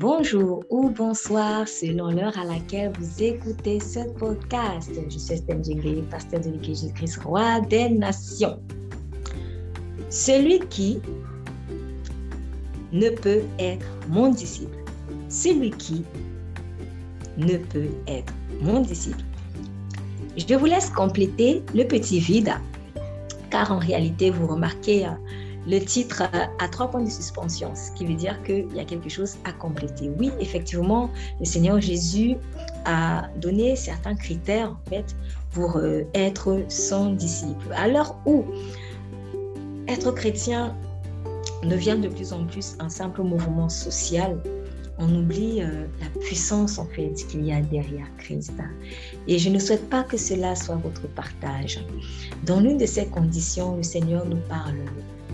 Bonjour ou bonsoir selon l'heure à laquelle vous écoutez ce podcast. Je suis Estelle Djengé, pasteur de l'Église Jésus-Christ, roi des nations. Celui qui ne peut être mon disciple. Celui qui ne peut être mon disciple. Je vous laisse compléter le petit vide, car en réalité, vous remarquez le titre a trois points de suspension, ce qui veut dire qu'il y a quelque chose à compléter. Oui, effectivement, le Seigneur Jésus a donné certains critères en fait pour euh, être son disciple. À l'heure où être chrétien devient de plus en plus un simple mouvement social, on oublie euh, la puissance en fait qu'il y a derrière Christ. Et je ne souhaite pas que cela soit votre partage. Dans l'une de ces conditions, le Seigneur nous parle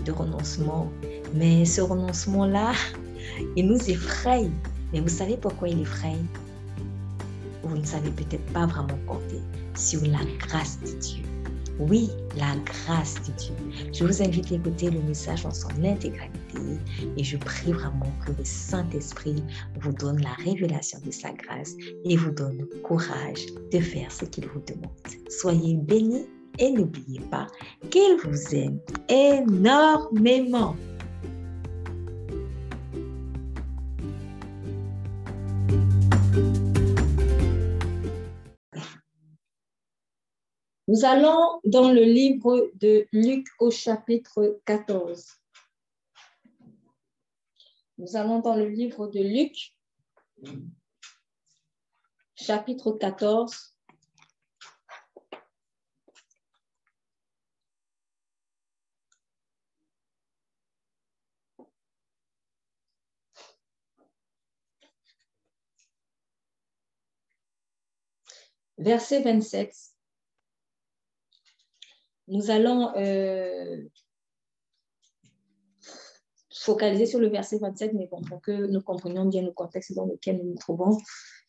de renoncement. Mais ce renoncement-là, il nous effraie. Mais vous savez pourquoi il effraie? Vous ne savez peut-être pas vraiment compter sur la grâce de Dieu. Oui, la grâce de Dieu. Je vous invite à écouter le message dans son intégralité et je prie vraiment que le Saint-Esprit vous donne la révélation de sa grâce et vous donne le courage de faire ce qu'il vous demande. Soyez bénis et n'oubliez pas qu'il vous aime énormément. Nous allons dans le livre de Luc au chapitre 14. Nous allons dans le livre de Luc, chapitre 14. Verset 27. Nous allons euh, focaliser sur le verset 27, mais pour que nous comprenions bien le contexte dans lequel nous nous trouvons,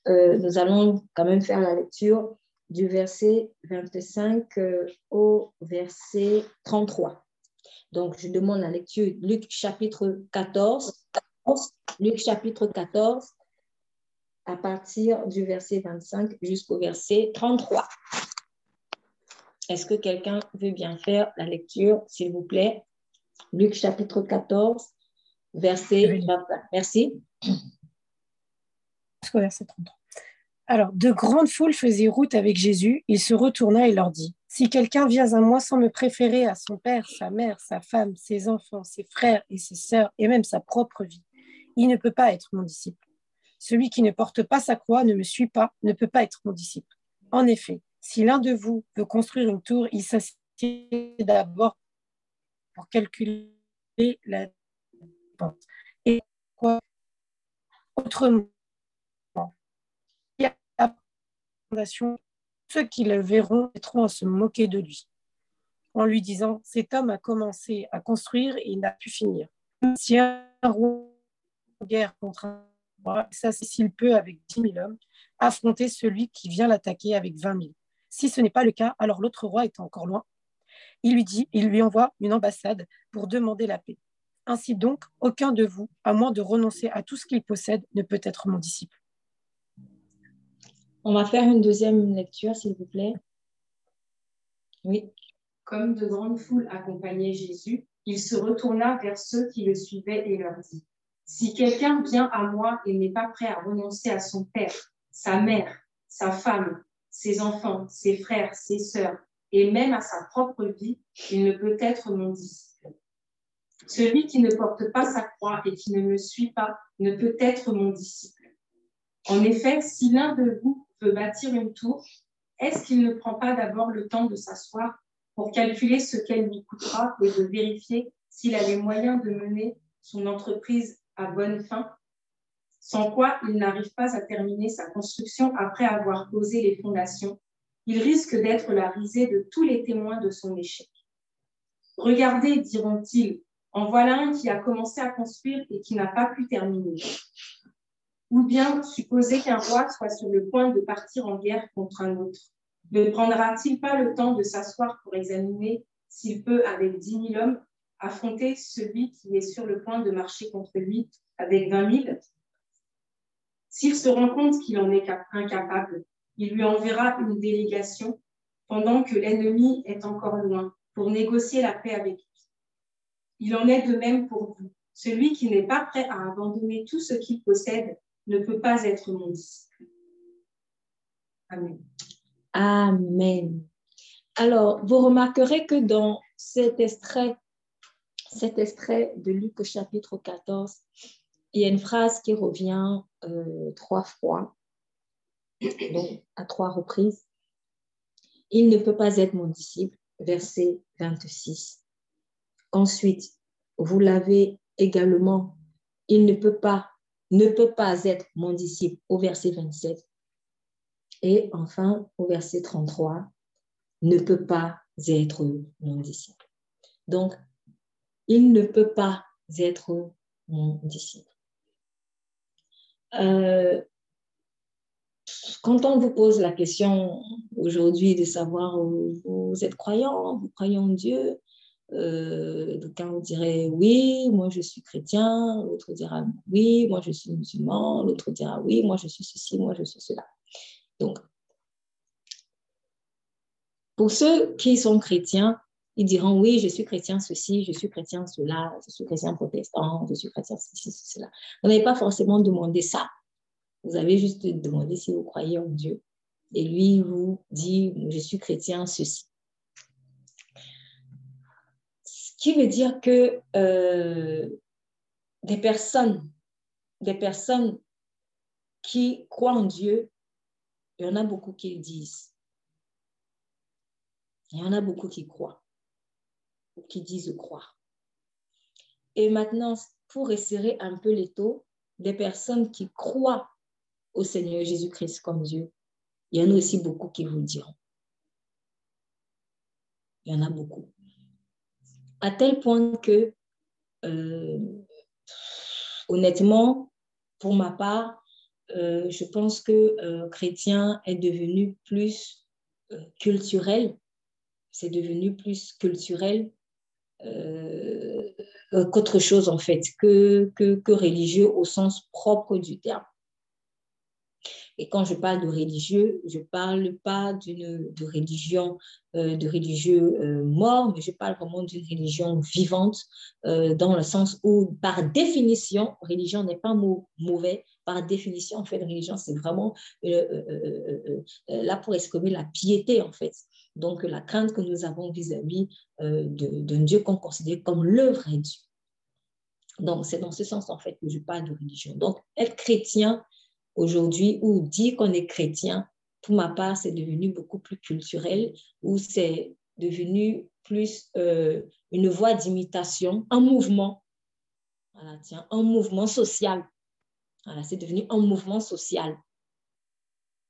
euh, nous allons quand même faire la lecture du verset 25 euh, au verset 33. Donc, je demande la lecture Luc chapitre 14, Luc chapitre 14, à partir du verset 25 jusqu'au verset 33. Est-ce que quelqu'un veut bien faire la lecture, s'il vous plaît? Luc chapitre 14, verset 25. Merci. Jusqu'au verset 33. Alors, de grandes foules faisaient route avec Jésus. Il se retourna et leur dit, Si quelqu'un vient à moi sans me préférer à son père, sa mère, sa femme, ses enfants, ses frères et ses sœurs, et même sa propre vie, il ne peut pas être mon disciple. Celui qui ne porte pas sa croix ne me suit pas, ne peut pas être mon disciple. En effet, si l'un de vous veut construire une tour, il s'assied d'abord pour calculer la pente. Et quoi Autrement, ceux qui le verront mettront à se moquer de lui, en lui disant Cet homme a commencé à construire et il n'a pu finir. Si un roi guerre contre un ça s'il peut, avec 10 000 hommes, affronter celui qui vient l'attaquer avec 20 000. Si ce n'est pas le cas, alors l'autre roi est encore loin. Il lui dit, il lui envoie une ambassade pour demander la paix. Ainsi donc, aucun de vous, à moins de renoncer à tout ce qu'il possède, ne peut être mon disciple. On va faire une deuxième lecture, s'il vous plaît. Oui. Comme de grandes foules accompagnaient Jésus, il se retourna vers ceux qui le suivaient et leur dit si quelqu'un vient à moi et n'est pas prêt à renoncer à son père, sa mère, sa femme, ses enfants, ses frères, ses sœurs, et même à sa propre vie, il ne peut être mon disciple. Celui qui ne porte pas sa croix et qui ne me suit pas ne peut être mon disciple. En effet, si l'un de vous veut bâtir une tour, est-ce qu'il ne prend pas d'abord le temps de s'asseoir pour calculer ce qu'elle lui coûtera et de vérifier s'il a les moyens de mener son entreprise à bonne fin, sans quoi il n'arrive pas à terminer sa construction après avoir posé les fondations. Il risque d'être la risée de tous les témoins de son échec. Regardez, diront-ils, en voilà un qui a commencé à construire et qui n'a pas pu terminer. Ou bien supposer qu'un roi soit sur le point de partir en guerre contre un autre. Ne prendra-t-il pas le temps de s'asseoir pour examiner s'il peut, avec dix mille hommes, affronter celui qui est sur le point de marcher contre lui avec 20 000 S'il se rend compte qu'il en est incapable, il lui enverra une délégation pendant que l'ennemi est encore loin pour négocier la paix avec lui. Il en est de même pour vous. Celui qui n'est pas prêt à abandonner tout ce qu'il possède ne peut pas être mon disciple. Amen. Amen. Alors, vous remarquerez que dans cet extrait, cet extrait de Luc chapitre 14, il y a une phrase qui revient euh, trois fois, donc à trois reprises. Il ne peut pas être mon disciple, verset 26. Ensuite, vous l'avez également, il ne peut pas, ne peut pas être mon disciple au verset 27. Et enfin, au verset 33, ne peut pas être mon disciple. Donc, il ne peut pas être mon disciple. Euh, quand on vous pose la question aujourd'hui de savoir vous êtes croyant, vous croyez en Dieu, euh, quand vous dirait oui, moi je suis chrétien, l'autre dira oui, moi je suis musulman, l'autre dira oui, moi je suis ceci, moi je suis cela. Donc, pour ceux qui sont chrétiens, ils diront oui, je suis chrétien ceci, je suis chrétien cela, je suis chrétien protestant, je suis chrétien ceci, cela. Vous n'avez pas forcément demandé ça. Vous avez juste demandé si vous croyez en Dieu. Et lui vous dit, je suis chrétien ceci. Ce qui veut dire que euh, des personnes, des personnes qui croient en Dieu, il y en a beaucoup qui le disent. Il y en a beaucoup qui croient, qui disent croire. Et maintenant, pour resserrer un peu les taux, des personnes qui croient au Seigneur Jésus-Christ comme Dieu, il y en a aussi beaucoup qui vous diront. Il y en a beaucoup. À tel point que, euh, honnêtement, pour ma part, euh, je pense que euh, chrétien est devenu plus culturel c'est devenu plus culturel euh, qu'autre chose en fait, que, que, religieux au sens propre du terme. Et quand je parle de religieux, je ne parle pas d'une de religion, euh, de religieux euh, mort, mais je parle vraiment d'une religion vivante, dans le sens où, par définition, religion n'est pas mot mauvais. Par définition, en fait, religion, c'est vraiment là pour exprimer la piété, en fait. Donc, la crainte que nous avons vis-à-vis euh, d'un Dieu qu'on considère comme le vrai Dieu. Donc, c'est dans ce sens, en fait, que je parle de religion. Donc, être chrétien aujourd'hui ou dire qu'on est chrétien, pour ma part, c'est devenu beaucoup plus culturel, ou c'est devenu plus euh, une voie d'imitation, un mouvement. Voilà, tiens, un mouvement social. Voilà, c'est devenu un mouvement social.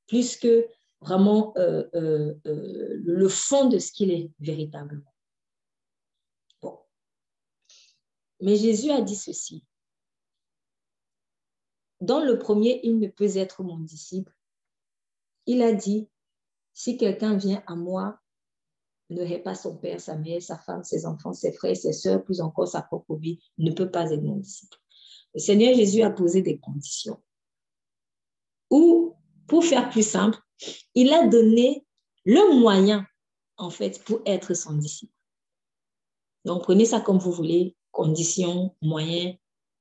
Plus que vraiment euh, euh, euh, le fond de ce qu'il est véritablement. Bon. Mais Jésus a dit ceci. Dans le premier, il ne peut être mon disciple. Il a dit, si quelqu'un vient à moi, ne hait pas son père, sa mère, sa femme, ses enfants, ses frères, ses soeurs, plus encore sa propre vie, ne peut pas être mon disciple. Le Seigneur Jésus a posé des conditions. Ou, pour faire plus simple, il a donné le moyen, en fait, pour être son disciple. Donc, prenez ça comme vous voulez, conditions, moyens,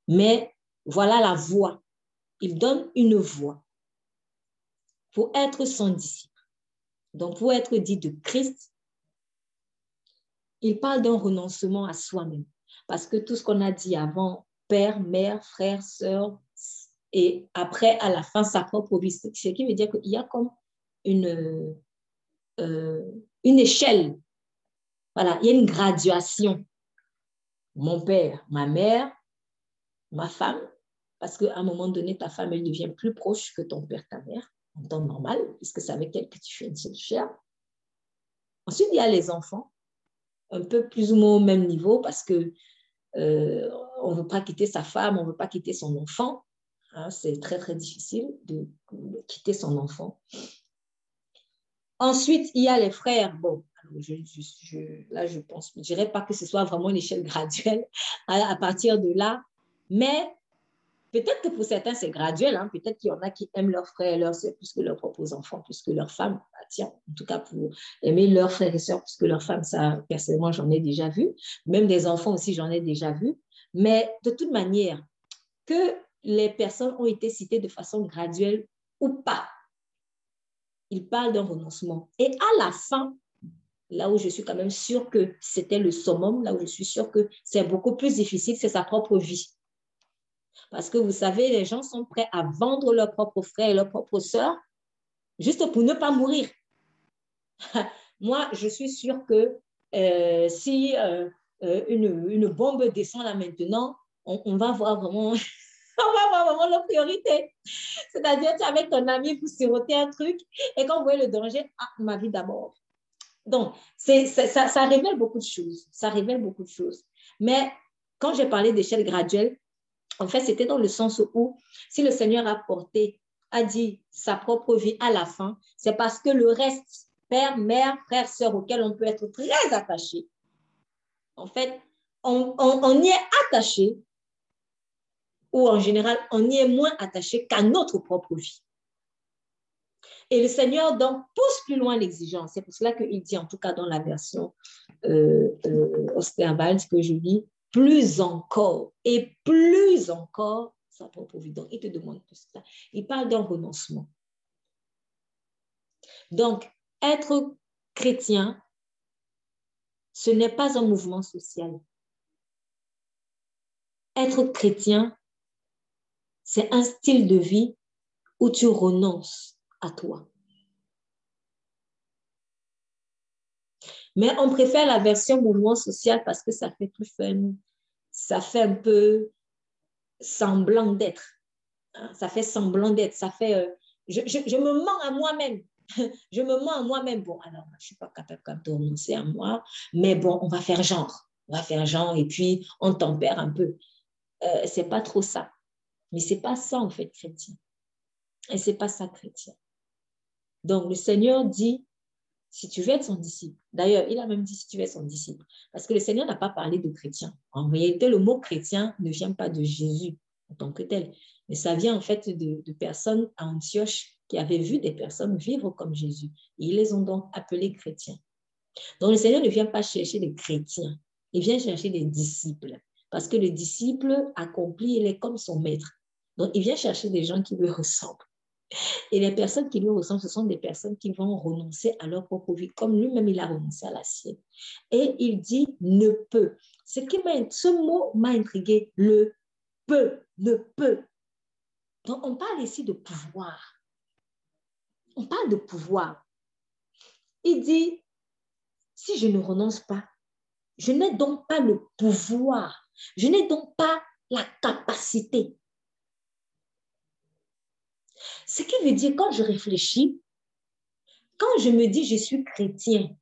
mais voilà la voie. Il donne une voie pour être son disciple. Donc, pour être dit de Christ, il parle d'un renoncement à soi-même. Parce que tout ce qu'on a dit avant, père, mère, frère, sœur, et après, à la fin, sa propre vie, ce qui veut dire qu'il y a comme une, euh, une échelle. Voilà, il y a une graduation. Mon père, ma mère, ma femme, parce qu'à un moment donné, ta femme, elle devient plus proche que ton père, ta mère, en temps normal, puisque c'est avec elle que tu fais une seule chair. Ensuite, il y a les enfants, un peu plus ou moins au même niveau, parce que euh, on ne veut pas quitter sa femme, on ne veut pas quitter son enfant. Hein, c'est très, très difficile de quitter son enfant. Ensuite, il y a les frères. Bon, là, je pense, je ne dirais pas que ce soit vraiment une échelle graduelle à, partir de là, mais peut-être que pour certains, c'est graduel. Hein. Peut-être qu'il y en a qui aiment leurs frères et leurs soeurs plus que leurs propres enfants, plus que leurs femmes. Bah, tiens, en tout cas, pour aimer leurs frères et sœurs plus que leurs femmes, ça, personnellement, j'en ai déjà vu. Même des enfants aussi, j'en ai déjà vu. Mais de toute manière, que les personnes ont été citées de façon graduelle ou pas, il parle d'un renoncement. Et à la fin, là où je suis quand même sûre que c'était le summum, là où je suis sûre que c'est beaucoup plus difficile, c'est sa propre vie. Parce que vous savez, les gens sont prêts à vendre leurs propres frères et leurs propres sœurs juste pour ne pas mourir. Moi, je suis sûre que euh, si euh, euh, une, une, bombe descend là maintenant, on, va voir vraiment, on va voir vraiment la priorité. C'est-à-dire, tu es avec ton ami, vous sirotez un truc, et quand vous voyez le danger, ah, ma vie d'abord. Donc, c'est, ça, ça révèle beaucoup de choses. Ça révèle beaucoup de choses. Mais quand j'ai parlé d'échelle graduelle, en fait, c'était dans le sens où si le Seigneur a porté, a dit sa propre vie à la fin, c'est parce que le reste, père, mère, frère, sœur, auquel on peut être très attaché, en fait, on, on y est attaché ou en général, on y est moins attaché qu'à notre propre vie. Et le Seigneur donc pousse plus loin l'exigence. C'est pour cela qu'il dit, en tout cas dans la version euh, euh, que je lis, plus encore et plus encore sa propre vie. Donc, il te demande tout ça. Il parle d'un renoncement. Donc, être chrétien, ce n'est pas un mouvement social. Être chrétien, c'est un style de vie où tu renonces à toi. Mais on préfère la version mouvement social parce que ça fait plus fun, ça fait un peu semblant d'être. Hein, ça fait semblant d'être, ça fait... Euh, je, me mens à moi-même. je me mens à moi-même. Bon, alors, je ne suis pas capable de renoncer à moi, mais bon, on va faire genre. On va faire genre et puis on tempère un peu. Euh, c'est pas trop ça. Mais c'est pas ça, en fait, chrétien. Et c'est pas ça, chrétien. Donc, le Seigneur dit, si tu veux être son disciple, d'ailleurs, il a même dit si tu veux être son disciple, parce que le Seigneur n'a pas parlé de chrétien. En réalité, le mot chrétien ne vient pas de Jésus en tant que tel, mais ça vient en fait de, personnes à Antioche qui avaient vu des personnes vivre comme Jésus. Et ils les ont donc appelés chrétiens. Donc, le Seigneur ne vient pas chercher des chrétiens, il vient chercher des disciples, parce que le disciple accomplit, il est comme son maître. Donc, il vient chercher des gens qui lui ressemblent. Et les personnes qui lui ressemblent, ce sont des personnes qui vont renoncer à leur propre vie, comme lui-même il a renoncé à la sienne. Et il dit ne peut. Ce, qui ce mot m'a intrigué, le peut, ne peut. Donc on parle ici de pouvoir. On parle de pouvoir. Il dit, si je ne renonce pas, je n'ai donc pas le pouvoir, je n'ai donc pas la capacité ce qui veut dire, quand je réfléchis, quand je me dis je suis chrétien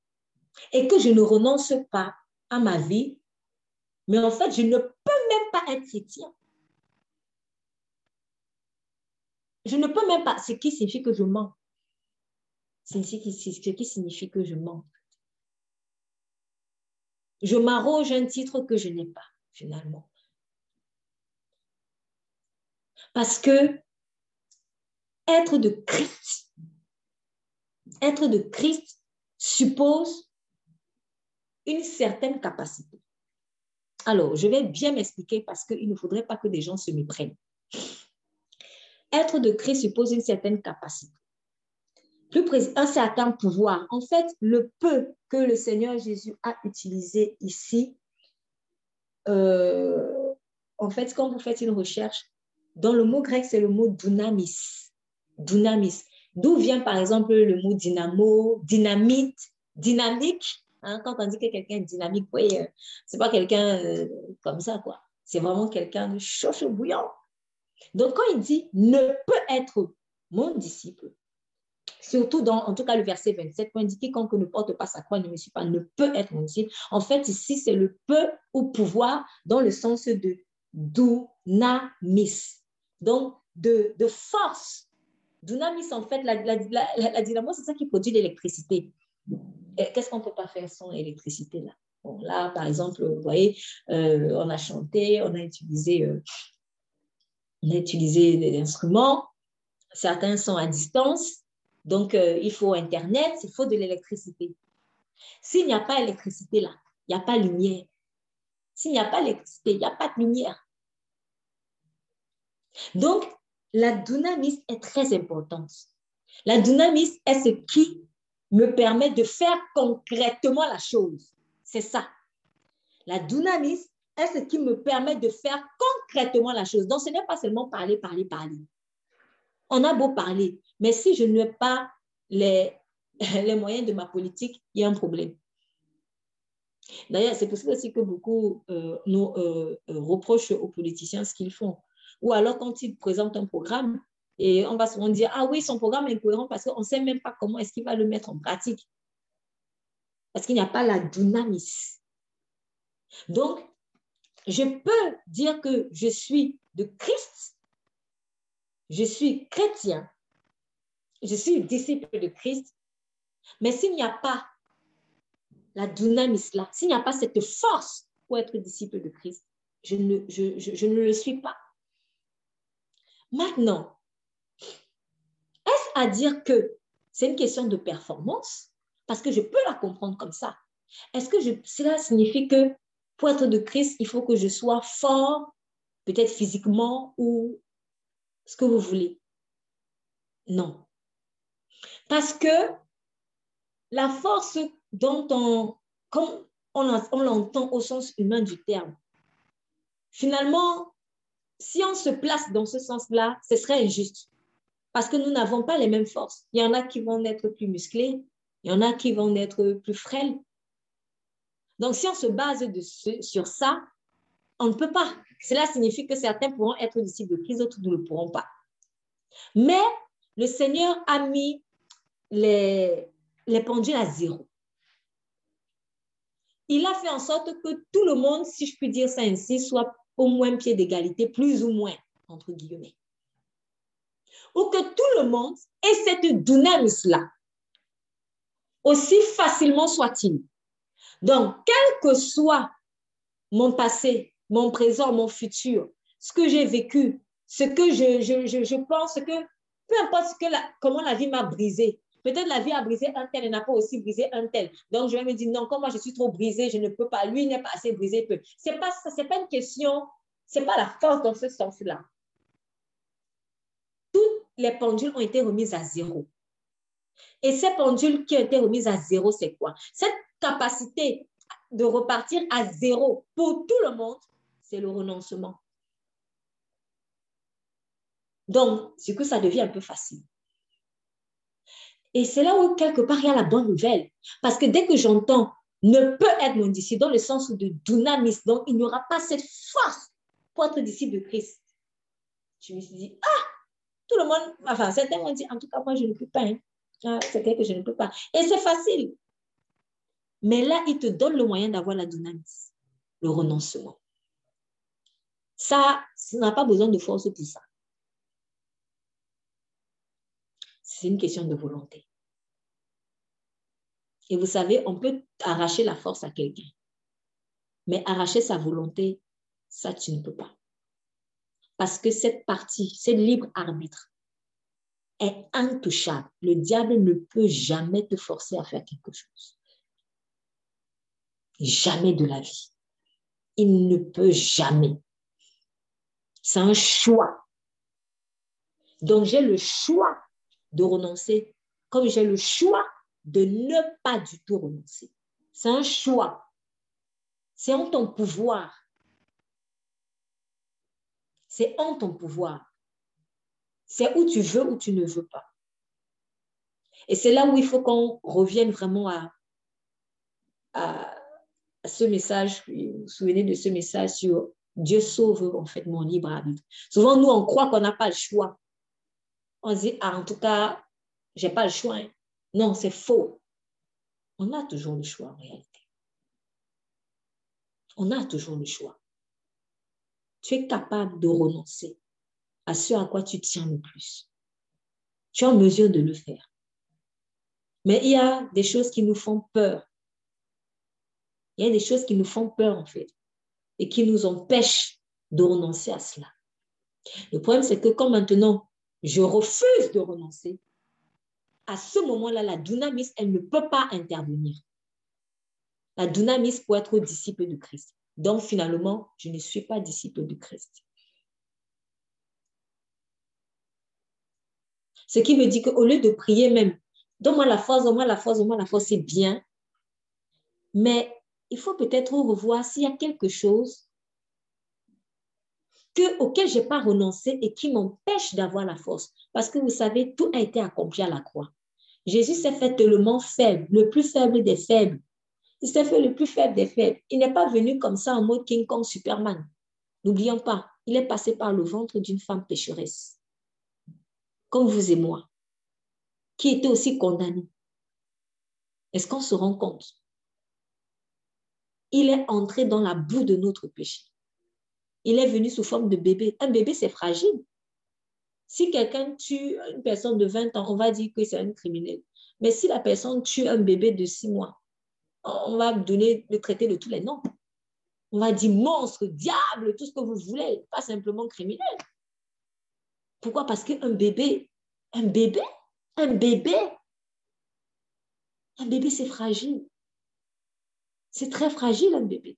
et que je ne renonce pas à ma vie, mais en fait, je ne peux même pas être chrétien. Je ne peux même pas, ce qui signifie que je mens. C'est ce qui signifie que je mens. Je m'arroge un titre que je n'ai pas, finalement. Parce que être de Christ, être de Christ suppose une certaine capacité. Alors, je vais bien m'expliquer parce qu'il ne faudrait pas que des gens se méprennent. Être de Christ suppose une certaine capacité, plus un certain pouvoir. En fait, le peu que le Seigneur Jésus a utilisé ici, euh, en fait, quand vous faites une recherche, dans le mot grec, c'est le mot dunamis dynamis. D'où vient par exemple le mot dynamo, dynamite, dynamique. Hein, quand on dit que quelqu'un est dynamique, euh, c'est pas quelqu'un euh, comme ça, quoi. C'est vraiment quelqu'un de chaud, chaud bouillant. Donc, quand il dit ne peut être mon disciple, surtout dans, en tout cas, le verset 27, quand il dit quiconque ne porte pas sa croix ne me suit pas, ne peut être mon disciple. En fait, ici, c'est le peu ou pouvoir dans le sens de dunamis. Donc, de, de force, Dunamis, en fait, la, dynamo, c'est ça qui produit l'électricité. Qu'est-ce qu'on ne peut pas faire sans l'électricité là? Là, par exemple, vous voyez, euh, on a chanté, on a utilisé euh, on a utilisé des instruments, certains sont à distance, donc euh, il faut Internet, il faut de l'électricité. S'il n'y a pas d'électricité là, il n'y a pas de lumière. S'il n'y a pas d'électricité, il n'y a pas de lumière. Donc, la dynamisme est très importante. La dynamisme est ce qui me permet de faire concrètement la chose. C'est ça. La dynamisme est ce qui me permet de faire concrètement la chose. Donc, ce n'est pas seulement parler, parler, parler. On a beau parler, mais si je n'ai pas les, les moyens de ma politique, il y a un problème. D'ailleurs, c'est possible aussi que beaucoup euh, nous euh, euh, reprochent aux politiciens ce qu'ils font. Ou alors, quand ils présentent un programme, et on va souvent dire, ah oui, son programme est incohérent parce qu'on ne sait même pas comment est-ce qu'il va le mettre en pratique. Parce qu'il n'y a pas la dynamisme. Donc, je peux dire que je suis de Christ, je suis chrétien, je suis disciple de Christ, mais s'il n'y a pas la dynamisme là, s'il n'y a pas cette force pour être disciple de Christ, je ne, je, ne le suis pas. Maintenant, est-ce à dire que c'est une question de performance? Parce que je peux la comprendre comme ça. Est-ce que cela signifie que pour être de Christ, il faut que je sois fort, peut-être physiquement ou ce que vous voulez? Non. Parce que la force dont on, on, l'entend au sens humain du terme, finalement, si on se place dans ce sens-là, ce serait injuste. Parce que nous n'avons pas les mêmes forces. Il y en a qui vont être plus musclés, il y en a qui vont être plus frêles. Donc, si on se base sur ça, on ne peut pas. Cela signifie que certains pourront être disciples de Christ, d'autres ne le pourront pas. Mais le Seigneur a mis les pendules à zéro il a fait en sorte que tout le monde, si je puis dire ça ainsi, soit au moins pied d'égalité, plus ou moins, entre guillemets. Ou que tout le monde ait cette dynamisme-là, aussi facilement soit-il. Donc, quel que soit mon passé, mon présent, mon futur, ce que j'ai vécu, ce que je, je, pense que, peu importe que comment la vie m'a brisé, Peut-être la vie a brisé un tel, elle n'a pas aussi brisé un tel. Donc, je vais me dire, non, comme moi, je suis trop brisé, je ne peux pas. Lui n'est pas assez brisé. Ce n'est pas, pas une question, ce n'est pas la force dans ce sens-là. Toutes les pendules ont été remises à zéro. Et ces pendules qui ont été remises à zéro, c'est quoi? Cette capacité de repartir à zéro pour tout le monde, c'est le renoncement. Donc, du coup, ça devient un peu facile. Et c'est là où, quelque part, il y a la bonne nouvelle. Parce que dès que j'entends ne peut être mon disciple, dans le sens de dynamisme, donc il n'y aura pas cette force pour être disciple de Christ. Je me suis dit, ah, tout le monde, enfin, certains m'ont dit, en tout cas, moi, je ne peux pas. Hein. C'est clair que je ne peux pas. Et c'est facile. Mais là, il te donne le moyen d'avoir la dynamisme, le renoncement. Ça, ça n'a pas besoin de force pour ça. C'est une question de volonté. Et vous savez, on peut arracher la force à quelqu'un. Mais arracher sa volonté, ça, tu ne peux pas. Parce que cette partie, ce libre arbitre, est intouchable. Le diable ne peut jamais te forcer à faire quelque chose. Jamais de la vie. Il ne peut jamais. C'est un choix. Donc j'ai le choix de renoncer, comme j'ai le choix de ne pas du tout renoncer. C'est un choix. C'est en ton pouvoir. C'est en ton pouvoir. C'est où tu veux ou tu ne veux pas. Et c'est là où il faut qu'on revienne vraiment à, ce message. Vous vous souvenez de ce message sur Dieu sauve en fait mon libre arbitre. Souvent, nous, on croit qu'on n'a pas le choix on dit, ah, en tout cas, j'ai pas le choix. Non, c'est faux. On a toujours le choix en réalité. On a toujours le choix. Tu es capable de renoncer à ce à quoi tu tiens le plus. Tu es en mesure de le faire. Mais il y a des choses qui nous font peur. Il y a des choses qui nous font peur en fait et qui nous empêchent de renoncer à cela. Le problème, c'est que quand maintenant je refuse de renoncer, à ce moment-là, la dunamis, elle ne peut pas intervenir. La dunamis pour être disciple de Christ. Donc, finalement, je ne suis pas disciple de Christ. Ce qui veut dire qu'au lieu de prier même, donne-moi la force, donne-moi la force, donne-moi la force, c'est bien. Mais il faut peut-être revoir s'il y a quelque chose que, auquel je n'ai pas renoncé et qui m'empêche d'avoir la force. Parce que vous savez, tout a été accompli à la croix. Jésus s'est fait tellement faible, le plus faible des faibles. Il s'est fait le plus faible des faibles. Il n'est pas venu comme ça en mode King Kong Superman. N'oublions pas, il est passé par le ventre d'une femme pécheresse, comme vous et moi, qui était aussi condamnée. Est-ce qu'on se rend compte? Il est entré dans la boue de notre péché. Il est venu sous forme de bébé. Un bébé, c'est fragile. Si quelqu'un tue une personne de 20 ans, on va dire que c'est un criminel. Mais si la personne tue un bébé de 6 mois, on va donner le traité de tous les noms. On va dire monstre, diable, tout ce que vous voulez, pas simplement criminel. Pourquoi? Parce qu'un bébé, un bébé, un bébé, un bébé, c'est fragile. C'est très fragile, un bébé.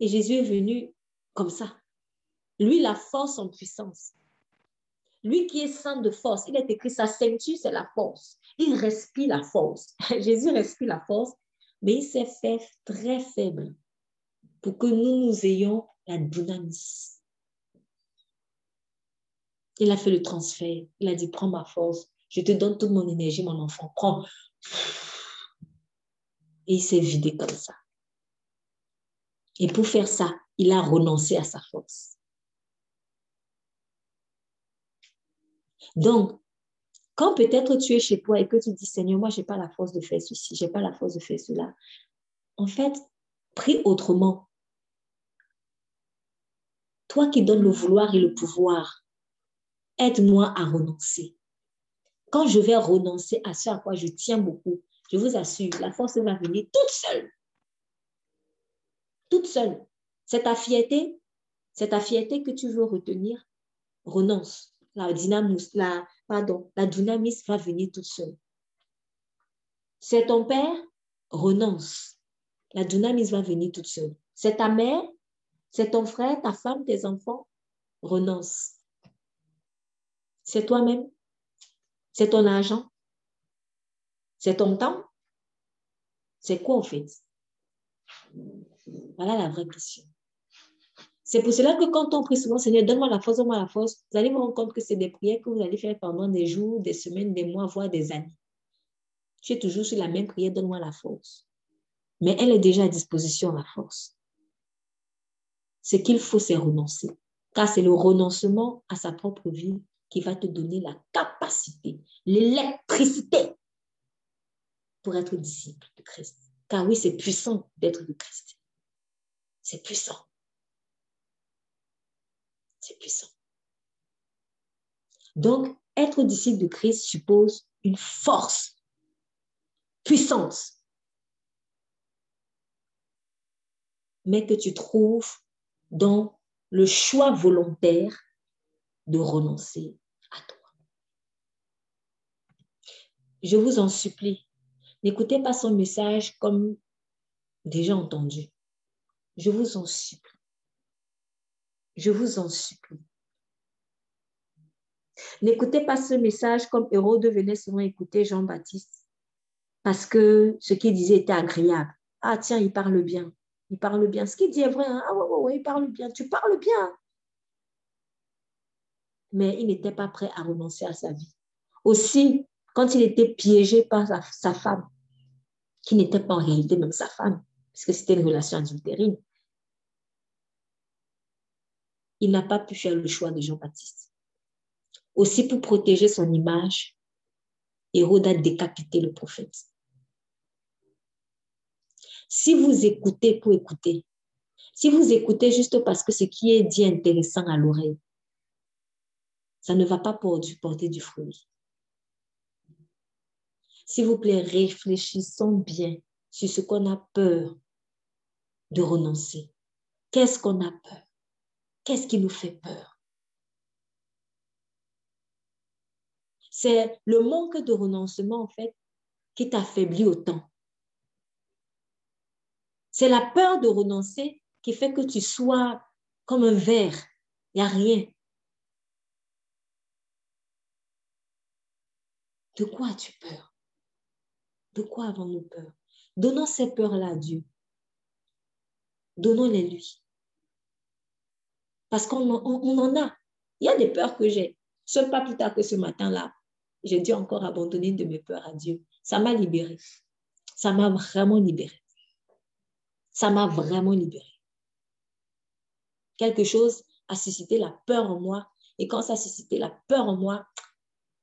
Et Jésus est venu comme ça. Lui, la force en puissance. Lui qui est saint de force, il est écrit, sa ceinture, c'est la force. Il respire la force. Jésus respire la force, mais il s'est fait très faible pour que nous, nous ayons la dynamisme. Il a fait le transfert. Il a dit, prends ma force. Je te donne toute mon énergie, mon enfant. Prends. Et il s'est vidé comme ça. Et pour faire ça, il a renoncé à sa force. Donc, quand peut-être tu es chez toi et que tu dis, Seigneur, moi, je n'ai pas la force de faire ceci, je n'ai pas la force de faire cela, en fait, prie autrement. Toi qui donnes le vouloir et le pouvoir, aide-moi à renoncer. Quand je vais renoncer à ce à quoi je tiens beaucoup, je vous assure, la force va venir toute seule toute seule. C'est ta fierté, c'est ta fierté que tu veux retenir, renonce. La dynamis, la, pardon, la dynamis va venir toute seule. C'est ton père, renonce. La dynamis va venir toute seule. C'est ta mère, c'est ton frère, ta femme, tes enfants, renonce. C'est toi-même, c'est ton argent, c'est ton temps. C'est quoi en fait? Voilà la vraie question. C'est pour cela que quand on prie souvent, Seigneur, donne-moi la force, donne-moi la force, vous allez vous rendre compte que c'est des prières que vous allez faire pendant des jours, des semaines, des mois, voire des années. Tu es toujours sur la même prière, donne-moi la force. Mais elle est déjà à disposition, la force. Ce qu'il faut, c'est renoncer. Car c'est le renoncement à sa propre vie qui va te donner la capacité, l'électricité pour être disciple de Christ. Car oui, c'est puissant d'être de Christ. C'est puissant. C'est puissant. Donc, être disciple de Christ suppose une force, puissance, mais que tu trouves dans le choix volontaire de renoncer à toi. Je vous en supplie, n'écoutez pas son message comme déjà entendu. Je vous en supplie. Je vous en supplie. N'écoutez pas ce message comme Hérode venait souvent écouter Jean-Baptiste parce que ce qu'il disait était agréable. Ah tiens, il parle bien. Il parle bien. Ce qu'il dit est vrai. Hein? Ah ouais, ouais, ouais, il parle bien. Tu parles bien. Mais il n'était pas prêt à renoncer à sa vie. Aussi, quand il était piégé par sa, femme, qui n'était pas en réalité même sa femme, parce que c'était une relation adultérine, il n'a pas pu faire le choix de Jean-Baptiste. Aussi, pour protéger son image, Hérode a décapité le prophète. Si vous écoutez pour écouter, si vous écoutez juste parce que ce qui est dit est intéressant à l'oreille, ça ne va pas porter du fruit. S'il vous plaît, réfléchissons bien sur ce qu'on a peur de renoncer. Qu'est-ce qu'on a peur? Qu'est-ce qui nous fait peur? C'est le manque de renoncement, en fait, qui t'affaiblit autant. C'est la peur de renoncer qui fait que tu sois comme un verre. Il n'y a rien. De quoi as-tu peur? De quoi avons-nous peur? Donnons ces peurs-là à Dieu. Donnons-les lui. Parce qu'on en a. Il y a des peurs que j'ai. Ce pas plus tard que ce matin-là, j'ai dû encore abandonner de mes peurs à Dieu. Ça m'a libéré. Ça m'a vraiment libéré. Ça m'a vraiment libéré. Quelque chose a suscité la peur en moi. Et quand ça a suscité la peur en moi,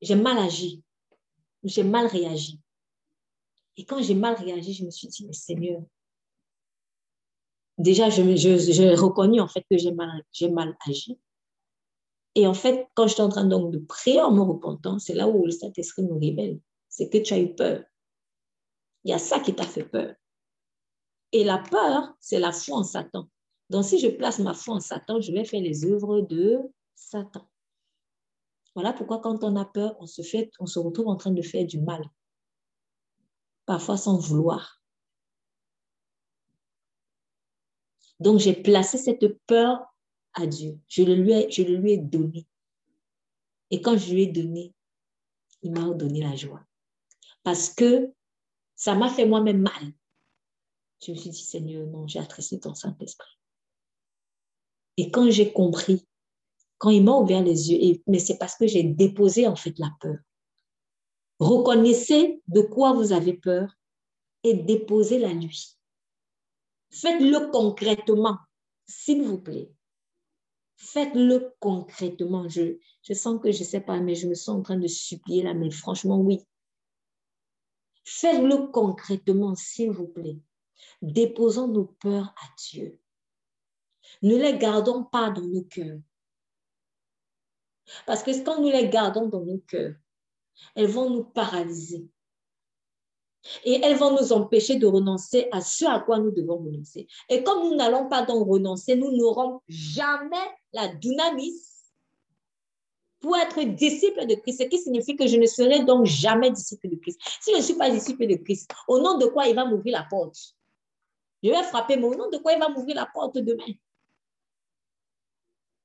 j'ai mal agi. J'ai mal réagi. Et quand j'ai mal réagi, je me suis dit, mais Seigneur, déjà, je, reconnu en fait que j'ai mal, agi. Et en fait, quand j'étais en train donc de prier en me repentant, c'est là où le Saint-Esprit nous révèle. C'est que tu as eu peur. Il y a ça qui t'a fait peur. Et la peur, c'est la foi en Satan. Donc, si je place ma foi en Satan, je vais faire les œuvres de Satan. Voilà pourquoi quand on a peur, on se retrouve en train de faire du mal. Parfois sans vouloir. Donc, j'ai placé cette peur à Dieu. Je le lui ai, donné. Et quand je lui ai donné, il m'a donné la joie. Parce que ça m'a fait moi-même mal. Je me suis dit, Seigneur, non, j'ai attristé ton Saint-Esprit. Et quand j'ai compris, quand il m'a ouvert les yeux, mais c'est parce que j'ai déposé en fait la peur. Reconnaissez de quoi vous avez peur et déposez-la lui. Faites-le concrètement, s'il vous plaît. Faites-le concrètement. Je, je sens que je ne sais pas, mais je me sens en train de supplier là, mais franchement, oui. Faites-le concrètement, s'il vous plaît. Déposons nos peurs à Dieu. Ne les gardons pas dans nos cœurs. Parce que quand nous les gardons dans nos cœurs, elles vont nous paralyser. Et elles vont nous empêcher de renoncer à ce à quoi nous devons renoncer. Et comme nous n'allons pas donc renoncer, nous n'aurons jamais la dynamis pour être disciple de Christ, ce qui signifie que je ne serai donc jamais disciple de Christ. Si je ne suis pas disciple de Christ, au nom de quoi il va m'ouvrir la porte? Je vais frapper, mais au nom de quoi il va m'ouvrir la porte demain?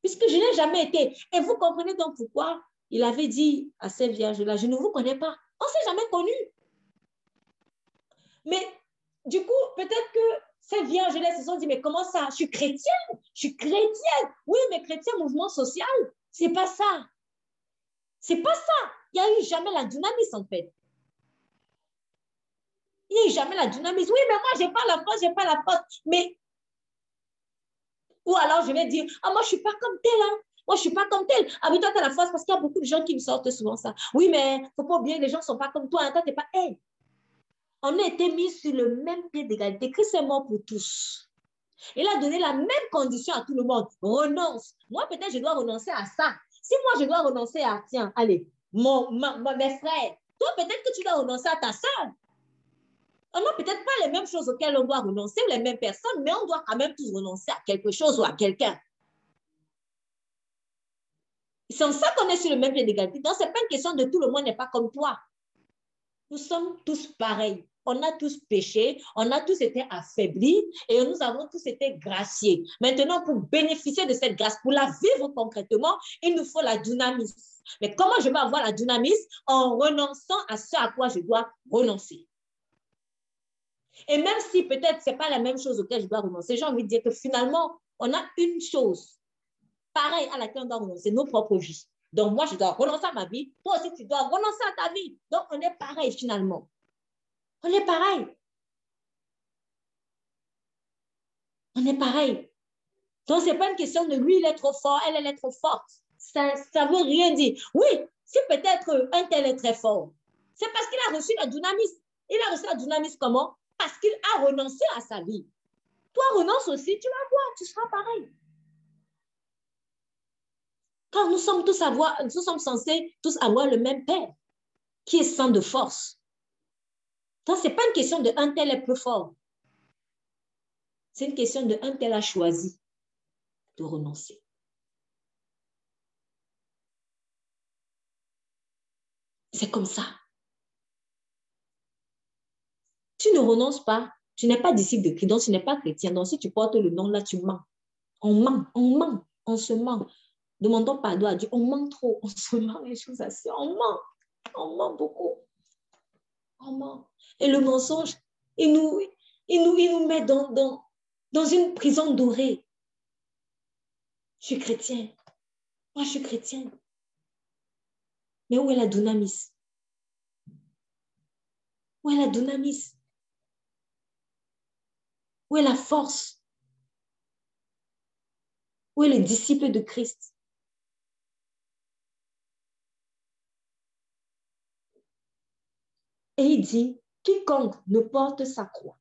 Puisque je n'ai jamais été. Et vous comprenez donc pourquoi il avait dit à ces vierges-là, je ne vous connais pas. On ne s'est jamais connus. Mais du coup, peut-être que ces vierges-là se sont dit, mais comment ça? Je suis chrétienne, je suis chrétienne. Oui, mais chrétien, mouvement social, c'est pas ça. C'est pas ça. Il n'y a eu jamais la dynamisme, en fait. Il n'y a eu jamais la dynamisme. Oui, mais moi, je n'ai pas la force, je n'ai pas la force. Mais, ou alors je vais dire, ah, moi, je ne suis pas comme tel, hein. Moi, je ne suis pas comme tel. Ah, mais toi, tu as la force parce qu'il y a beaucoup de gens qui me sortent souvent ça. Oui, mais il ne faut pas oublier, les gens ne sont pas comme toi. Hein. Toi, tu n'es pas. Hey, on a été mis sur le même pied d'égalité. Christ est mort pour tous. Il a donné la même condition à tout le monde. Renonce. Moi, peut-être, je dois renoncer à ça. Si moi, je dois renoncer à, tiens, allez, mon, mes frères, toi, peut-être que tu dois renoncer à ta soeur. On n'a peut-être pas les mêmes choses auxquelles on doit renoncer, les mêmes personnes, mais on doit quand même tous renoncer à quelque chose ou à quelqu'un. C'est en ça qu'on est sur le même pied d'égalité. Donc, ce n'est pas une question de tout le monde n'est pas comme toi. Nous sommes tous pareils on a tous péché, on a tous été affaiblis et nous avons tous été graciés. Maintenant, pour bénéficier de cette grâce, pour la vivre concrètement, il nous faut la dynamisme. Mais comment je vais avoir la dynamisme en renonçant à ce à quoi je dois renoncer? Et même si peut-être ce n'est pas la même chose auquel je dois renoncer, j'ai envie de dire que finalement, on a une chose pareille à laquelle on doit renoncer, nos propres vies. Donc moi, je dois renoncer à ma vie. Toi aussi, tu dois renoncer à ta vie. Donc on est pareil finalement. On est pareil. On est pareil. Donc, ce n'est pas une question de lui, il est trop fort, elle, elle est trop forte. Ça ne veut rien dire. Oui, si peut-être un tel est très fort, c'est parce qu'il a reçu la dynamisme. Il a reçu la dynamisme comment? Parce qu'il a renoncé à sa vie. Toi, renonce aussi, tu vas voir, tu seras pareil. Car nous sommes tous avoir, nous sommes censés tous avoir le même Père, qui est sans de force. Donc, ce n'est pas une question de un tel est plus fort. C'est une question de un tel a choisi de renoncer. C'est comme ça. Tu ne renonces pas. Tu n'es pas disciple de Christ, donc tu n'es pas chrétien. Donc si tu portes le nom là, tu mens. On ment, on ment, on se ment. Demandons pardon à Dieu. On ment trop, on se ment les choses assez. On ment, on ment beaucoup. Et le mensonge, il nous, nous, il met dans, une prison dorée. Je suis chrétien. Moi, je suis chrétienne. Mais où est la dynamis? Où est la dynamis? Où est la force? Où est le disciple de Christ? Et il dit, quiconque ne porte sa croix.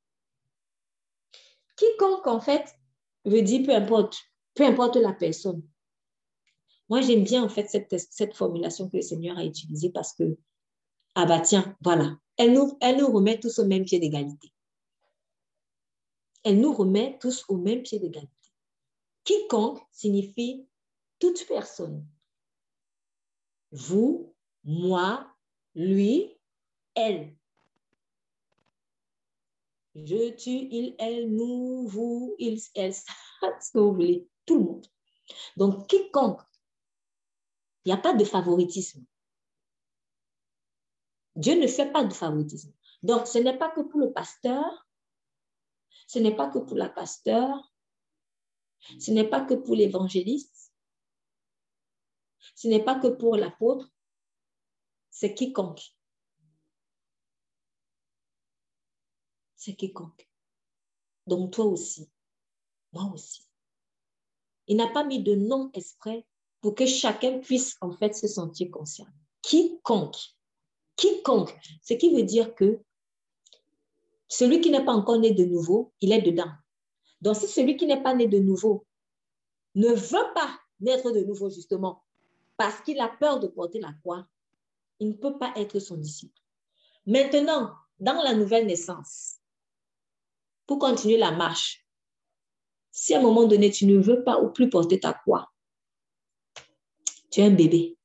Quiconque, en fait, veut dire peu importe, peu importe la personne. Moi, j'aime bien, en fait, cette, formulation que le Seigneur a utilisée parce que, ah bah tiens, voilà, elle nous, elle nous remet tous au même pied d'égalité. Elle nous remet tous au même pied d'égalité. Quiconque signifie toute personne. Vous, moi, lui, elle. Je, tu, il, elle, nous, vous, il, elle, ce que vous voulez, tout le monde. Donc, quiconque, il n'y a pas de favoritisme. Dieu ne fait pas de favoritisme. Donc, ce n'est pas que pour le pasteur, ce n'est pas que pour la pasteur, ce n'est pas que pour l'évangéliste, ce n'est pas que pour l'apôtre, c'est quiconque. C'est quiconque. Donc toi aussi, moi aussi. Il n'a pas mis de nom exprès pour que chacun puisse en fait se sentir concerné. Quiconque. Quiconque. Ce qui veut dire que celui qui n'est pas encore né de nouveau, il est dedans. Donc si celui qui n'est pas né de nouveau ne veut pas naître de nouveau justement parce qu'il a peur de porter la croix, il ne peut pas être son disciple. Maintenant, dans la nouvelle naissance, pour continuer la marche. Si à un moment donné, tu ne veux pas ou plus porter ta croix, tu es un bébé.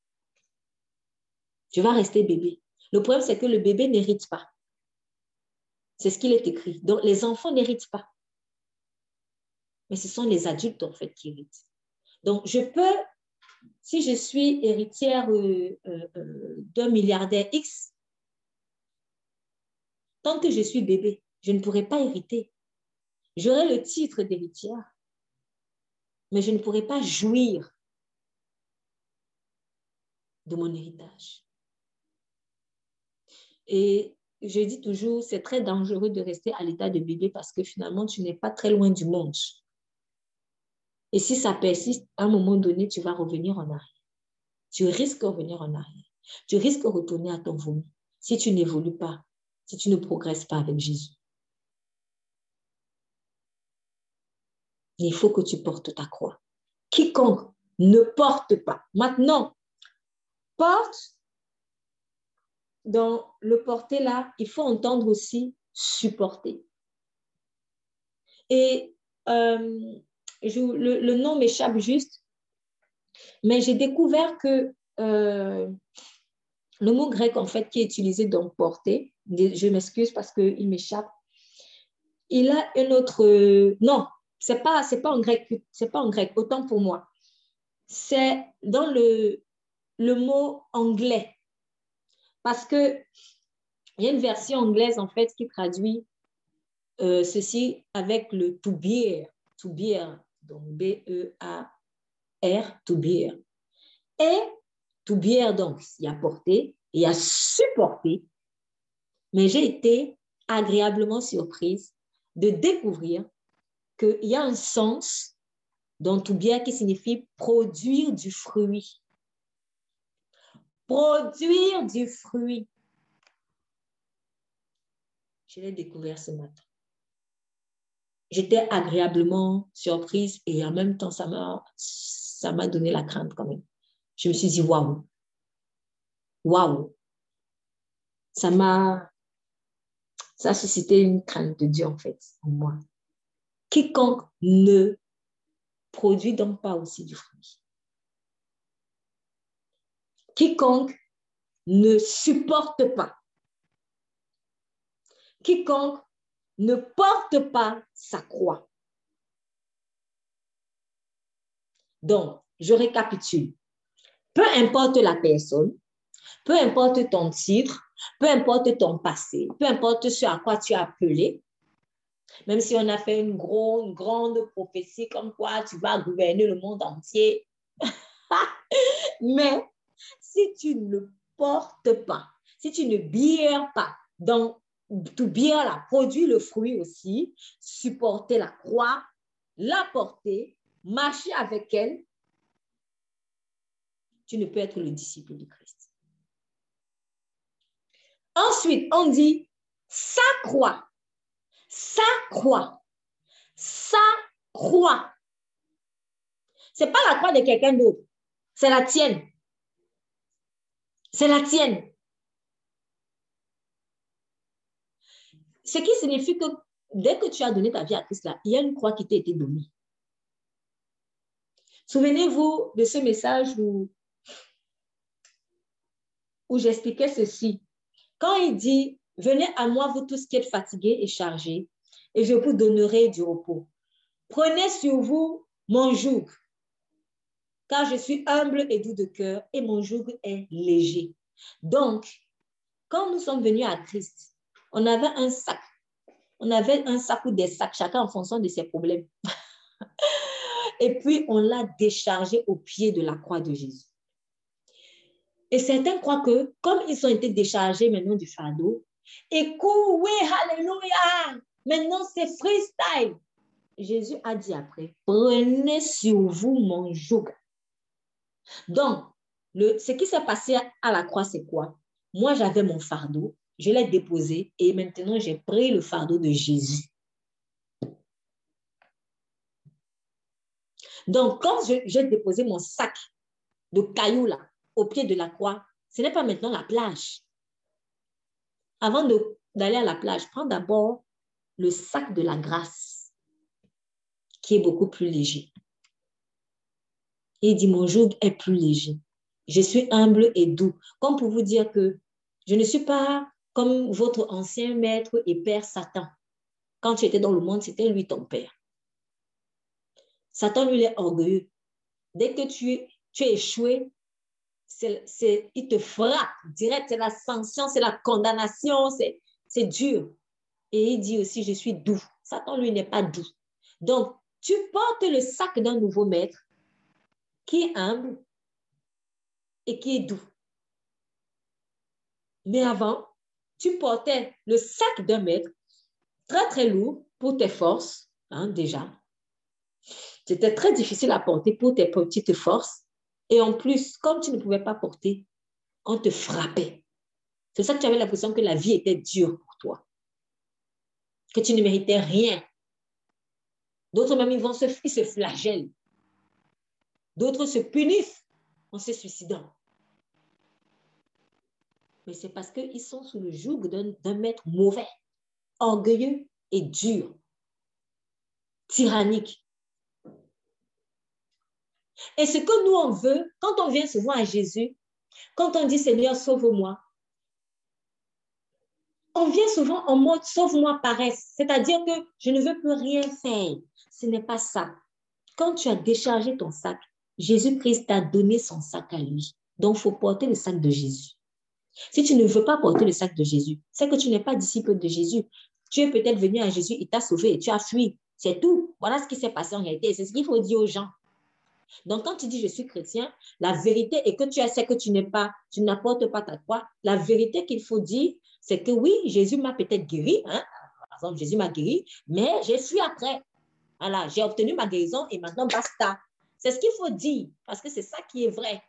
Tu vas rester bébé. Le problème, c'est que le bébé n'hérite pas. C'est ce qu'il est écrit. Donc, les enfants n'héritent pas. Mais ce sont les adultes, en fait, qui héritent. Donc, je peux, si je suis héritière euh, euh, euh, d'un milliardaire X, tant que je suis bébé, je ne pourrai pas hériter. J'aurai le titre d'héritière, mais je ne pourrai pas jouir de mon héritage. Et je dis toujours, c'est très dangereux de rester à l'état de bébé parce que finalement, tu n'es pas très loin du monde. Et si ça persiste, à un moment donné, tu vas revenir en arrière. Tu risques de revenir en arrière. Tu risques de retourner à ton vomi si tu n'évolues pas, si tu ne progresses pas avec Jésus. Il faut que tu portes ta croix. Quiconque ne porte pas. Maintenant, porte, dans le porter là, il faut entendre aussi supporter. Et euh, le, nom m'échappe juste, mais j'ai découvert que euh, le mot grec, en fait, qui est utilisé dans porter, je m'excuse parce qu'il m'échappe, il a un autre... non, c'est pas c'est pas en grec c'est pas en grec autant pour moi. C'est dans le le mot anglais. Parce que il y a une version anglaise en fait qui traduit euh, ceci avec le to bear to bear donc B E A R to bear et to bear donc il a porté il a supporté mais j'ai été agréablement surprise de découvrir qu'il y a un sens dans tout bien qui signifie produire du fruit. Produire du fruit. Je l'ai découvert ce matin. J'étais agréablement surprise et en même temps, ça m'a, ça m'a donné la crainte quand même. Je me suis dit, waouh, waouh. Ça m'a, ça a suscité une crainte de Dieu en fait, en moi. Quiconque ne produit donc pas aussi du fruit. Quiconque ne supporte pas. Quiconque ne porte pas sa croix. Donc, je récapitule. Peu importe la personne, peu importe ton titre, peu importe ton passé, peu importe ce à quoi tu as appelé, même si on a fait une grande, grande prophétie comme quoi tu vas gouverner le monde entier. Mais si tu ne portes pas, si tu ne bières pas, donc tout bien la produit le fruit aussi, supporter la croix, la porter, marcher avec elle, tu ne peux être le disciple de Christ. Ensuite, on dit sa croix, sa croix, sa croix. C'est pas la croix de quelqu'un d'autre, c'est la tienne. C'est la tienne. Ce qui signifie que dès que tu as donné ta vie à Christ, là, il y a une croix qui t'a été donnée. Souvenez-vous de ce message où, où j'expliquais ceci. Quand il dit, venez à moi, vous tous qui êtes fatigués et chargés, et je vous donnerai du repos. Prenez sur vous mon joug, car je suis humble et doux de cœur, et mon joug est léger. Donc, quand nous sommes venus à Christ, on avait un sac. On avait un sac ou des sacs, chacun en fonction de ses problèmes. Et puis, on l'a déchargé au pied de la croix de Jésus. Et certains croient que, comme ils ont été déchargés maintenant du fardeau, et oui, alléluia, maintenant c'est freestyle. Jésus a dit après, prenez sur vous mon joug. Donc, le, ce qui s'est passé à la croix, c'est quoi? Moi, j'avais mon fardeau, je l'ai déposé et maintenant j'ai pris le fardeau de Jésus. Donc, quand j'ai déposé mon sac de cailloux là, au pied de la croix, ce n'est pas maintenant la plage. Avant d'aller à la plage, prends d'abord le sac de la grâce, qui est beaucoup plus léger. Et il dit, mon joug est plus léger. Je suis humble et doux. Comme pour vous dire que je ne suis pas comme votre ancien maître et père Satan. Quand tu étais dans le monde, c'était lui ton père. Satan, lui, il est orgueilleux. Dès que tu, tu es échoué, il te frappe direct, c'est la sanction, c'est la condamnation, c'est, c'est dur. Et il dit aussi, je suis doux. Satan, lui, n'est pas doux. Donc, tu portes le sac d'un nouveau maître qui est humble et qui est doux. Mais avant, tu portais le sac d'un mètre, très, très lourd pour tes forces, hein, déjà. C'était très difficile à porter pour tes petites forces. Et en plus, comme tu ne pouvais pas porter, on te frappait. C'est ça que tu avais l'impression que la vie était dure pour toi, que tu ne méritais rien. D'autres même, vont se, ils se flagellent. D'autres se punissent en se suicidant mais c'est parce qu'ils sont sous le joug d'un maître mauvais, orgueilleux et dur, tyrannique. Et ce que nous, on veut, quand on vient souvent à Jésus, quand on dit Seigneur, sauve-moi, on vient souvent en mode sauve-moi paresse, c'est-à-dire que je ne veux plus rien faire. Ce n'est pas ça. Quand tu as déchargé ton sac, Jésus-Christ t'a donné son sac à lui. Donc, il faut porter le sac de Jésus. Si tu ne veux pas porter le sac de Jésus, c'est que tu n'es pas disciple de Jésus. Tu es peut-être venu à Jésus, il t'a sauvé, et tu as fui. C'est tout. Voilà ce qui s'est passé en réalité. C'est ce qu'il faut dire aux gens. Donc, quand tu dis je suis chrétien, la vérité est que tu sais que tu n'es pas, tu n'apportes pas ta croix. La vérité qu'il faut dire, c'est que oui, Jésus m'a peut-être guéri. Hein? Par exemple, Jésus m'a guéri, mais je suis après. Voilà, j'ai obtenu ma guérison et maintenant basta. C'est ce qu'il faut dire parce que c'est ça qui est vrai.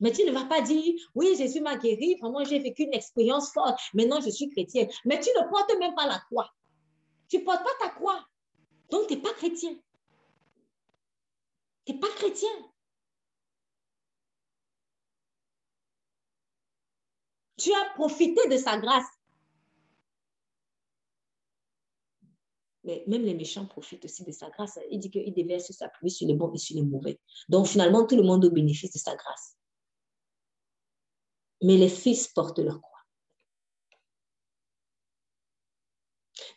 Mais tu ne vas pas dire, oui, Jésus m'a guéri, vraiment, j'ai vécu une expérience forte, maintenant je suis chrétienne. Mais tu ne portes même pas la croix. Tu ne portes pas ta croix. Donc, tu n'es pas chrétien. Tu n'es pas chrétien. Tu as profité de sa grâce. Mais même les méchants profitent aussi de sa grâce. Il dit qu'il déverse sa pluie sur les bons et sur les mauvais. Donc finalement, tout le monde au bénéfice de sa grâce. mais les fils portent leur croix.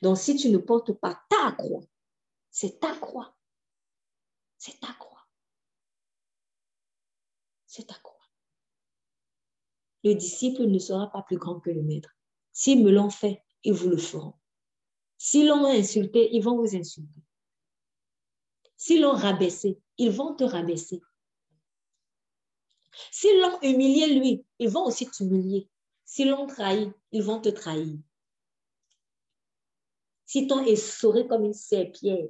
Donc, si tu ne portes pas ta croix, c'est ta croix. C'est ta croix. C'est ta croix. Le disciple ne sera pas plus grand que le maître. S'ils me l'ont fait, ils vous le feront. S'ils l'ont insulté, ils vont vous insulter. S'ils l'ont rabaissé, ils vont te rabaisser. S'ils l'ont humilié, lui, ils vont aussi t'humilier. S'ils l'ont trahi, ils vont te trahir. S'ils t'ont essoré comme une serpillère,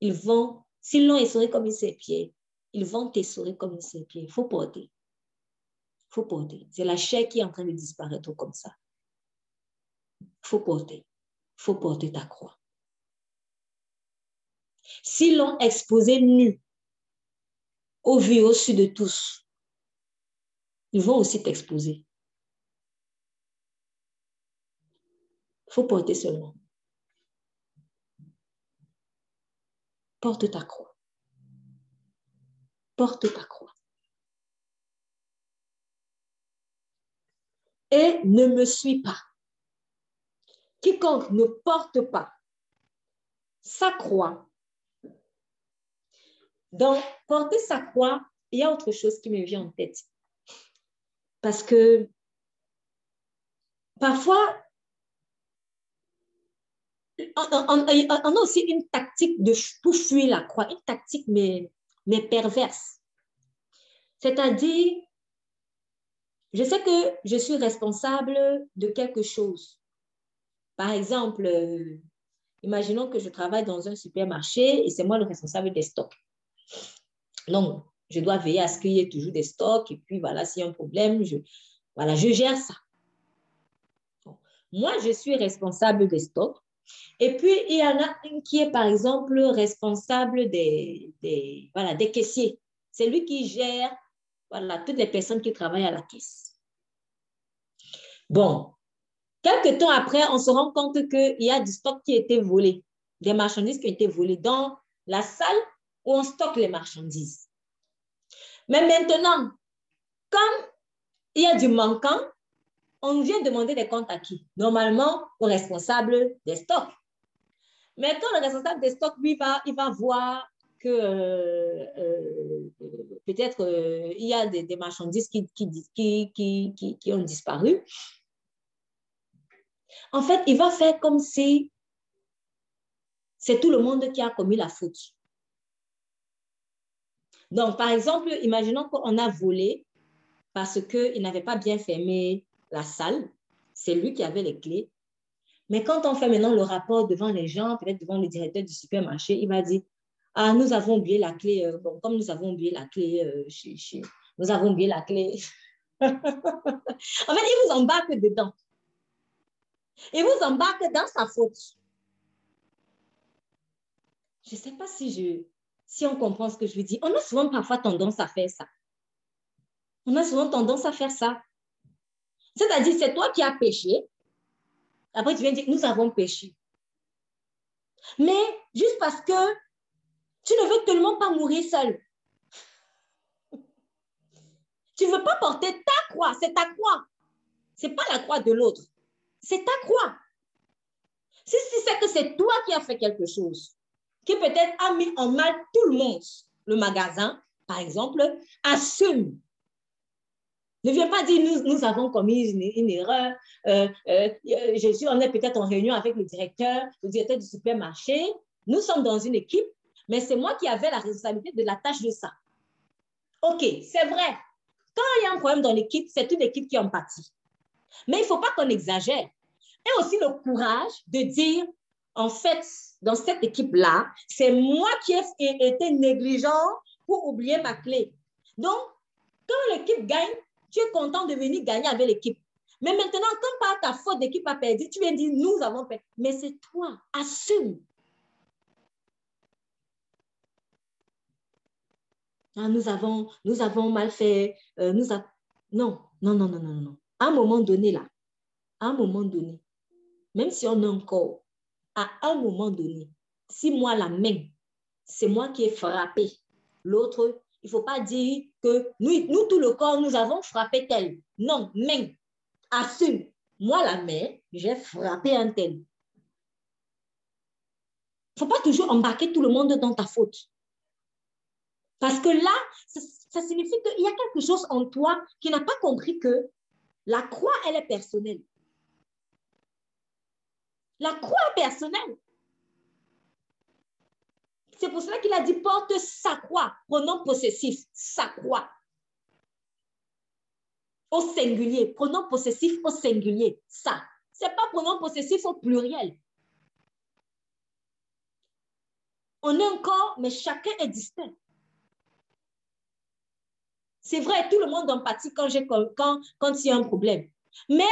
ils vont, s'ils l'ont essoré comme une serpillère, ils vont t'essorer comme une serpillère. Il faut porter. Il faut porter. C'est la chair qui est en train de disparaître comme ça. Il faut porter. Il faut porter ta croix. S'ils l'ont exposé nu, au vu, au-dessus de tous, ils vont aussi t'exposer. Il faut porter seulement. Porte ta croix. Porte ta croix. Et ne me suis pas. Quiconque ne porte pas sa croix, dans porter sa croix, il y a autre chose qui me vient en tête. Parce que parfois, on, a aussi une tactique de, pour fuir la croix, une tactique mais, mais perverse. C'est-à-dire, je sais que je suis responsable de quelque chose. Par exemple, euh, imaginons que je travaille dans un supermarché et c'est moi le responsable des stocks. Donc, je dois veiller à ce qu'il y ait toujours des stocks. Et puis, voilà, s'il y a un problème, voilà, je gère ça. Moi, je suis responsable des stocks. Et puis, il y en a un qui est, par exemple, responsable des, des, voilà, des caissiers. C'est lui qui gère voilà, toutes les personnes qui travaillent à la caisse. Bon, quelques temps après, on se rend compte qu'il y a du stock qui a été volé, des marchandises qui ont été volées dans la salle où on stocke les marchandises. Mais maintenant, comme il y a du manquant, on vient demander des comptes à qui? Normalement, au responsable des stocks. Mais quand le responsable des stocks, lui, va, il va voir que euh, euh, peut-être euh, il y a des, marchandises qui, qui, qui, qui, ont disparu. En fait, il va faire comme si c'est tout le monde qui a commis la faute. Donc, par exemple, imaginons qu'on a volé parce qu'il n'avait pas bien fermé la salle. C'est lui qui avait les clés. Mais quand on fait maintenant le rapport devant les gens, peut-être devant le directeur du supermarché, il va dire, ah, nous avons oublié la clé. Euh, bon, comme nous avons oublié la clé, euh, chez, nous avons oublié la clé. en fait, il vous embarque dedans. Il vous embarque dans sa faute. Je ne sais pas si je, si on comprend ce que je veux dire. On a souvent parfois tendance à faire ça. On a souvent tendance à faire ça. C'est-à-dire, c'est toi qui as péché. Après, tu viens dire, nous avons péché. Mais juste parce que tu ne veux tellement pas mourir seul. Tu ne veux pas porter ta croix, c'est ta croix. Ce n'est pas la croix de l'autre. C'est ta croix. Si, si c'est que c'est toi qui as fait quelque chose, qui peut-être a mis en mal tout le monde. Le magasin, par exemple, assume. Ne viens pas dire nous, nous avons commis une, erreur. Euh, euh, je suis, on est peut-être en réunion avec le directeur, le directeur du supermarché. Nous sommes dans une équipe, mais c'est moi qui avais la responsabilité de la tâche de ça. OK, c'est vrai. Quand il y a un problème dans l'équipe, c'est toute l'équipe qui en pâtit. Mais il ne faut pas qu'on exagère. Et aussi le courage de dire, en fait, dans cette équipe-là, c'est moi qui ai été négligent pour oublier ma clé. Donc, quand l'équipe gagne, tu es content de venir gagner avec l'équipe. Mais maintenant, quand par ta faute, l'équipe a perdu, tu viens dire nous avons perdu. Mais c'est toi, assume. Ah, nous, avons, nous avons mal fait. Euh, nous Non, non, non, non, non, non. À un moment donné, là, à un moment donné, même si on a encore à un moment donné, si moi, la main, c'est moi qui ai frappé, l'autre, Il ne faut pas dire que nous, nous, tout le corps, nous avons frappé tel. Non, main. Assume. Moi, la main, j'ai frappé un tel. Il ne faut pas toujours embarquer tout le monde dans ta faute. Parce que là, ça, ça signifie qu'il y a quelque chose en toi qui n'a pas compris que la croix, elle est personnelle. La croix est personnelle. C'est pour cela qu'il a dit porte sa croix, pronom possessif, sa croix. Au singulier, pronom possessif au singulier, ça. Ce n'est pas pronom possessif au pluriel. On est un corps, mais chacun est distinct. C'est vrai, tout le monde empathie quand, quand, quand il y a un problème. Mais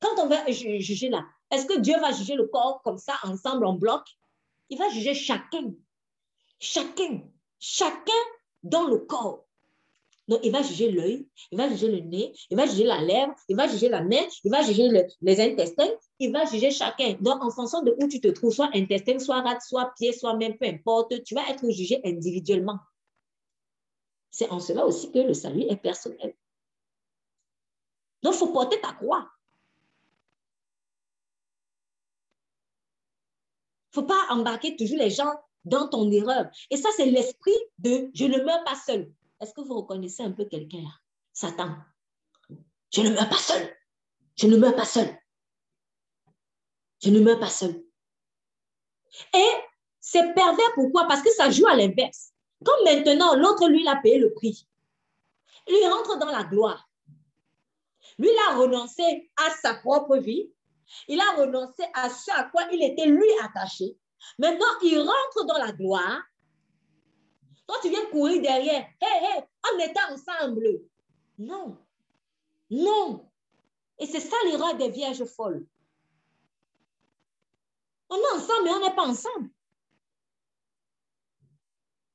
quand on va juger là, est-ce que Dieu va juger le corps comme ça, ensemble, en bloc? Il va juger chacun. Chacun, chacun dans le corps. Donc, il va juger l'œil, il va juger le nez, il va juger la lèvre, il va juger la main, il va juger les intestins, il va juger chacun. Donc, en fonction de où tu te trouves, soit intestin, soit rate, soit pied, soit même, peu importe, tu vas être jugé individuellement. C'est en cela aussi que le salut est personnel. Donc, il faut porter ta croix. Il ne faut pas embarquer toujours les gens dans ton erreur. Et ça, c'est l'esprit de je ne meurs pas seul. Est-ce que vous reconnaissez un peu quelqu'un? Satan. Je ne meurs pas seul. Je ne meurs pas seul. Je ne meurs pas seul. Et c'est pervers pourquoi? Parce que ça joue à l'inverse. Comme maintenant, l'autre, lui, a payé le prix. Il rentre dans la gloire. Lui, il a renoncé à sa propre vie. Il a renoncé à ce à quoi il était lui attaché. Maintenant, il rentre dans la gloire. Toi, tu viens courir derrière. Hé, hé, on était ensemble. Non. Non. Et c'est ça l'erreur des vierges folles. On est ensemble, mais on n'est pas ensemble.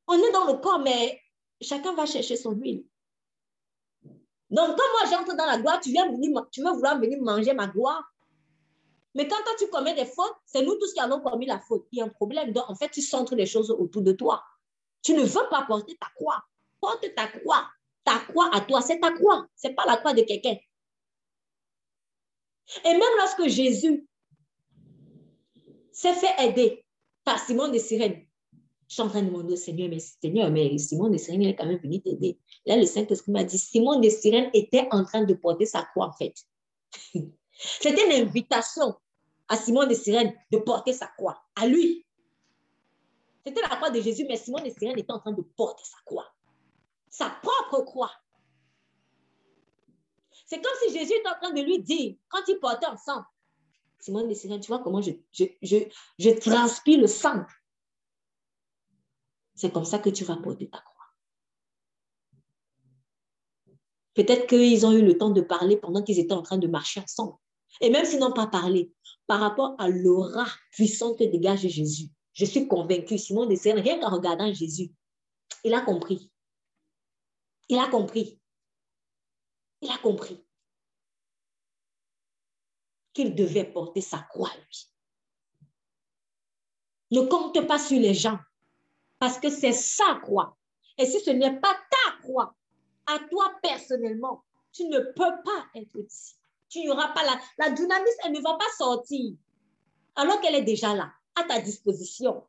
On est dans le corps, mais chacun va chercher son huile. Donc, quand moi j'entre dans la gloire, tu viens venir, tu veux vouloir venir manger ma gloire. Mais quand tu commets des fautes, c'est nous tous qui avons commis la faute. Il y a un problème. Donc, en fait, tu centres les choses autour de toi. Tu ne veux pas porter ta croix. Porte ta croix. Ta croix à toi, c'est ta croix. Ce n'est pas la croix de quelqu'un. Et même lorsque Jésus s'est fait aider par Simon de Sirène, je suis en train de demander au Seigneur, mais Seigneur, mais Simon de Sirène, il est quand même venu t'aider. Là, le Saint-Esprit m'a dit, Simon de Sirène était en train de porter sa croix, en fait. C'était une invitation à Simon de Sirène de porter sa croix, à lui. C'était la croix de Jésus, mais Simon de Sirène était en train de porter sa croix, sa propre croix. C'est comme si Jésus était en train de lui dire, quand ils portaient ensemble, Simon de Sirène, tu vois comment je, je, transpire le sang. C'est comme ça que tu vas porter ta croix. Peut-être qu'ils ont eu le temps de parler pendant qu'ils étaient en train de marcher ensemble. Et même s'ils n'ont pas parlé, par rapport à l'aura puissante que dégage Jésus, je suis convaincue, Simon de rien qu'en regardant Jésus, il a compris. Il a compris. Il a compris qu'il devait porter sa croix, lui. Ne compte pas sur les gens, parce que c'est sa croix. Et si ce n'est pas ta croix, à toi personnellement, tu ne peux pas être ici tu n'y auras pas la, la dynamisme, elle ne va pas sortir. Alors qu'elle est déjà là, à ta disposition.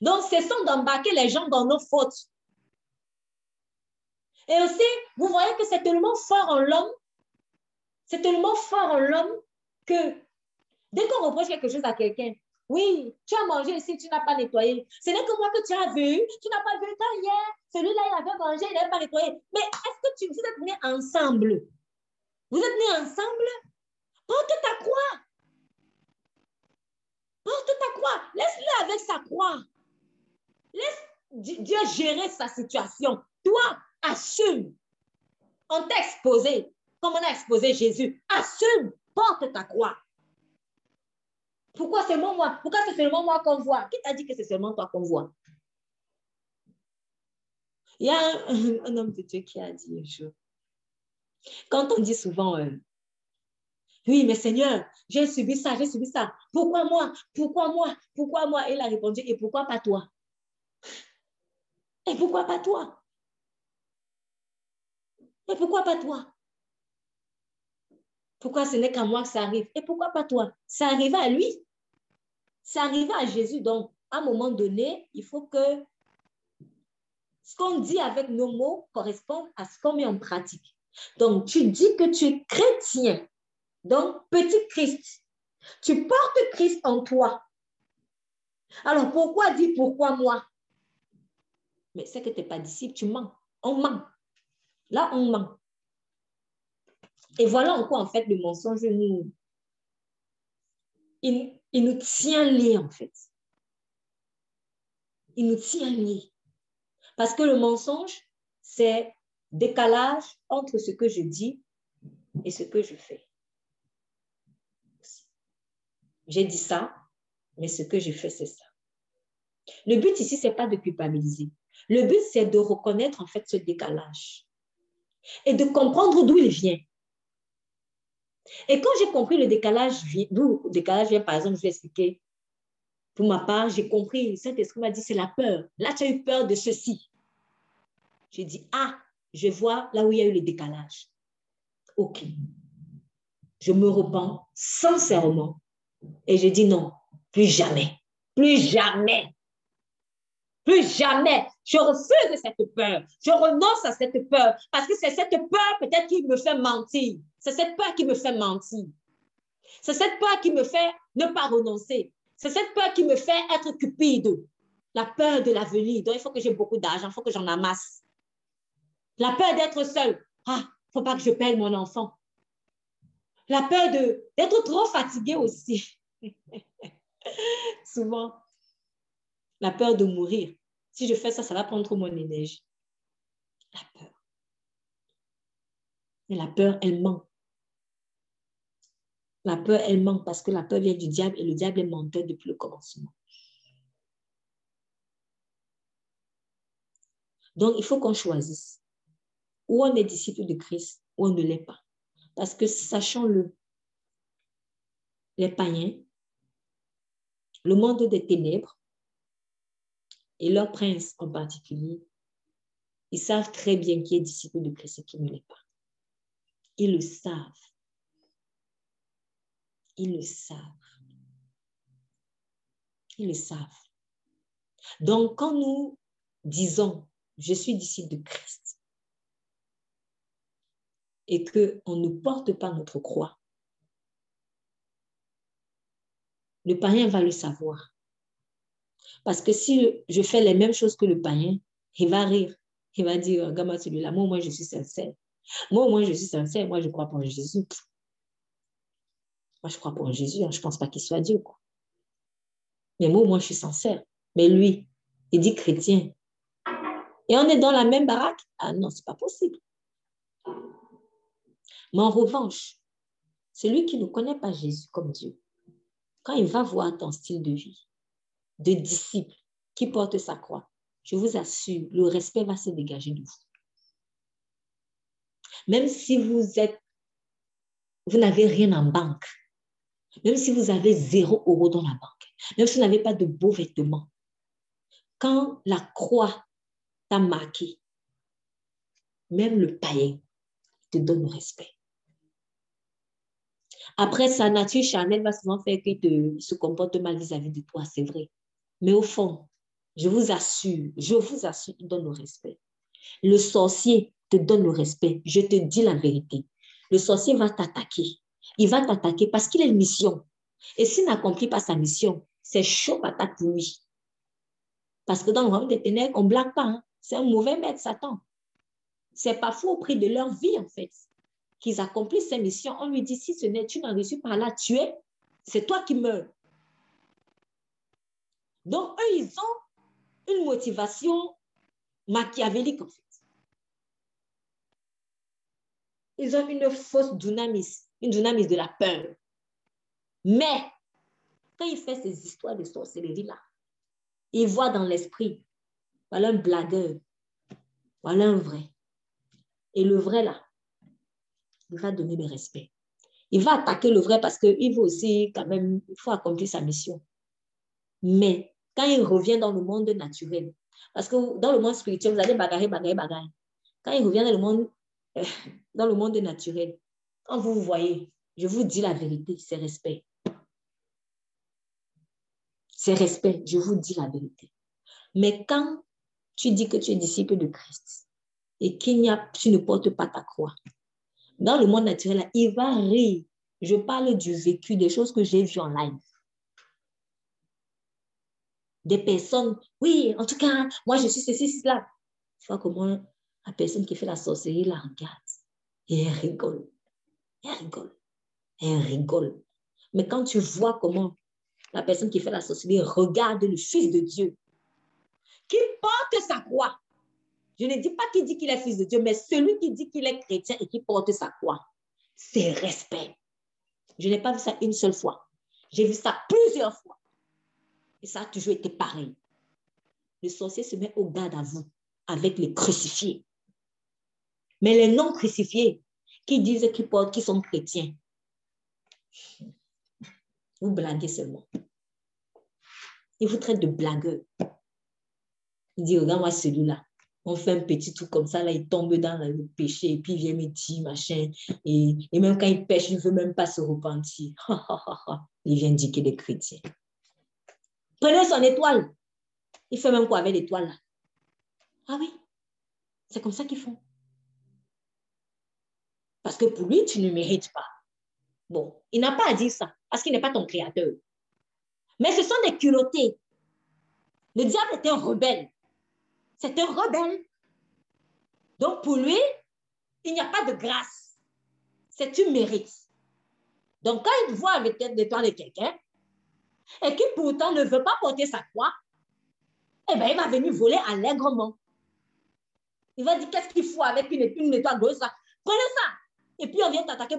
Donc, cessons d'embarquer les gens dans nos fautes. Et aussi, vous voyez que c'est tellement fort en l'homme, c'est tellement fort en l'homme que dès qu'on reproche quelque chose à quelqu'un, oui, tu as mangé ici, tu n'as pas nettoyé. Ce n'est que moi que tu as vu. Tu n'as pas vu quand hier, celui-là, il avait mangé, il n'avait pas nettoyé. Mais est-ce que tu, vous êtes venus ensemble? Vous êtes venus ensemble? Porte ta croix. Porte ta croix. Laisse-le avec sa croix. Laisse Dieu gérer sa situation. Toi, assume. On t'a exposé, comme on a exposé Jésus. Assume. Porte ta croix. Pourquoi seulement moi? Pourquoi c'est seulement moi qu'on voit? Qui t'a dit que c'est seulement toi qu'on voit? Il y a un, homme de Dieu qui a dit un jour, quand on dit souvent, euh, oui, mais Seigneur, j'ai subi ça, j'ai subi ça. Pourquoi moi? Pourquoi moi? Pourquoi moi? Et il a répondu, et pourquoi pas toi? Et pourquoi pas toi? Et pourquoi pas toi? Pourquoi ce n'est qu'à moi que ça arrive? Et pourquoi pas toi? Ça arrive à lui. Ça arrive à Jésus. Donc, à un moment donné, il faut que ce qu'on dit avec nos mots corresponde à ce qu'on met en pratique. Donc, tu dis que tu es chrétien. Donc, petit Christ. Tu portes Christ en toi. Alors, pourquoi dire pourquoi moi? Mais c'est que tu n'es pas disciple, tu mens. On ment. Là, on ment. Et voilà en quoi, en fait, le mensonge nous... il nous tient liés, en fait. Il nous tient liés. Parce que le mensonge, c'est décalage entre ce que je dis et ce que je fais. J'ai dit ça, mais ce que je fais, c'est ça. Le but ici, ce n'est pas de culpabiliser. Le but, c'est de reconnaître en fait ce décalage et de comprendre d'où il vient. Et quand j'ai compris le décalage, le décalage par exemple, je vais expliquer. Pour ma part, j'ai compris, Saint-Esprit m'a dit, c'est la peur. Là, tu as eu peur de ceci. J'ai dit, ah, je vois là où il y a eu le décalage. OK. Je me repens sincèrement et je dis non, plus jamais, plus jamais, plus jamais. Je refuse cette peur. Je renonce à cette peur parce que c'est cette peur peut-être qui me fait mentir. C'est cette peur qui me fait mentir. C'est cette peur qui me fait ne pas renoncer. C'est cette peur qui me fait être cupide. La peur de l'avenir. Donc, il faut que j'ai beaucoup d'argent, il faut que j'en amasse. La peur d'être seul. Ah, il ne faut pas que je paye mon enfant. La peur d'être trop fatigué aussi. Souvent, la peur de mourir. Si je fais ça, ça va prendre trop mon énergie. La peur. Et la peur, elle ment. La peur, elle ment parce que la peur vient du diable et le diable est menteur depuis le commencement. Donc, il faut qu'on choisisse. Ou on est disciple de Christ, ou on ne l'est pas. Parce que sachant-le, les païens, le monde des ténèbres, et leur prince en particulier, ils savent très bien qui est disciple de Christ et qui ne l'est pas. Ils le savent. Ils le savent. Ils le savent. Donc, quand nous disons, je suis disciple de Christ, et qu'on ne porte pas notre croix, le païen va le savoir. Parce que si je fais les mêmes choses que le païen, il va rire. Il va dire, regarde-moi celui-là, moi, moi, je suis sincère. Moi, moi, je suis sincère, moi, je crois pas en Jésus. Moi, je crois pas en Jésus, hein. je ne pense pas qu'il soit Dieu. Quoi. Mais moi, moi, je suis sincère. Mais lui, il dit chrétien. Et on est dans la même baraque? Ah non, c'est pas possible. Mais en revanche, celui qui ne connaît pas Jésus comme Dieu, quand il va voir ton style de vie, de disciple qui porte sa croix, je vous assure, le respect va se dégager de vous. Même si vous êtes, vous n'avez rien en banque, même si vous avez zéro euro dans la banque, même si vous n'avez pas de beaux vêtements, quand la croix t'a marqué, même le païen te donne le respect. Après, sa nature charnelle va souvent faire qu'il se comporte mal vis-à-vis de toi, c'est vrai. Mais au fond, je vous assure, je vous assure, il donne le respect. Le sorcier te donne le respect. Je te dis la vérité. Le sorcier va t'attaquer. Il va t'attaquer parce qu'il a une mission. Et s'il n'accomplit pas sa mission, c'est chaud patate pour lui. Parce que dans le royaume des ténèbres, on ne blague pas. Hein. C'est un mauvais maître, Satan. C'est parfois au prix de leur vie, en fait qu'ils accomplissent ces missions, on lui dit, si ce n'est, tu n'en reçu pas là, tu es, c'est toi qui meurs. Donc, eux, ils ont une motivation machiavélique, en fait. Ils ont une fausse dynamis, une dynamis de la peur. Mais, quand il fait ces histoires de sorcellerie-là, il voit dans l'esprit, voilà un blagueur, voilà un vrai. Et le vrai, là, il va donner le respect. Il va attaquer le vrai parce qu'il veut aussi, quand même, il faut accomplir sa mission. Mais quand il revient dans le monde naturel, Parce que dans le monde spirituel, vous allez bagarrer, bagarrer, bagarrer. Quand il revient dans le monde, euh, dans le monde naturel, quand vous vous voyez, je vous dis la vérité, c'est respect. C'est respect, je vous dis la vérité. Mais quand tu dis que tu es disciple de Christ et qu'il n'y a, tu ne portes pas ta croix, dans le monde naturel, il va rire. Je parle du vécu, des choses que j'ai vues en live. Des personnes, oui, en tout cas, moi je suis ceci, cela. Tu vois comment la personne qui fait la sorcellerie la regarde et elle rigole. Elle rigole. Elle rigole. Mais quand tu vois comment la personne qui fait la sorcellerie regarde le Fils de Dieu, qui porte sa croix, je ne dis pas qu'il dit qu'il est fils de Dieu, mais celui qui dit qu'il est chrétien et qui porte sa croix, c'est respect. Je n'ai pas vu ça une seule fois. J'ai vu ça plusieurs fois. Et ça a toujours été pareil. Le sorcier se met au garde à vous avec les crucifiés. Mais les non crucifiés qui disent qu'ils portent, qu'ils sont chrétiens, vous blaguez seulement. Ils vous traitent de blagueur. Il dit, regarde-moi celui-là on fait un petit truc comme ça, là, il tombe dans le péché, et puis il vient me dire, machin, et, et même quand il pêche, il ne veut même pas se repentir. il vient dire qu'il est chrétien. Prenez son étoile. Il fait même quoi avec l'étoile là? Ah oui, c'est comme ça qu'ils font. Parce que pour lui, tu ne mérites pas. Bon, il n'a pas à dire ça, parce qu'il n'est pas ton créateur. Mais ce sont des culottés. Le diable est un rebelle. C'est un rebelle. Donc pour lui, il n'y a pas de grâce. C'est tu mérites. Donc quand il voit avec l'étoile de quelqu'un et qui pourtant ne veut pas porter sa croix, eh bien, il va venir voler allègrement. Il va dire, qu'est-ce qu'il faut avec une, une étoile de ça? Prenez ça. Et puis on vient t'attaquer.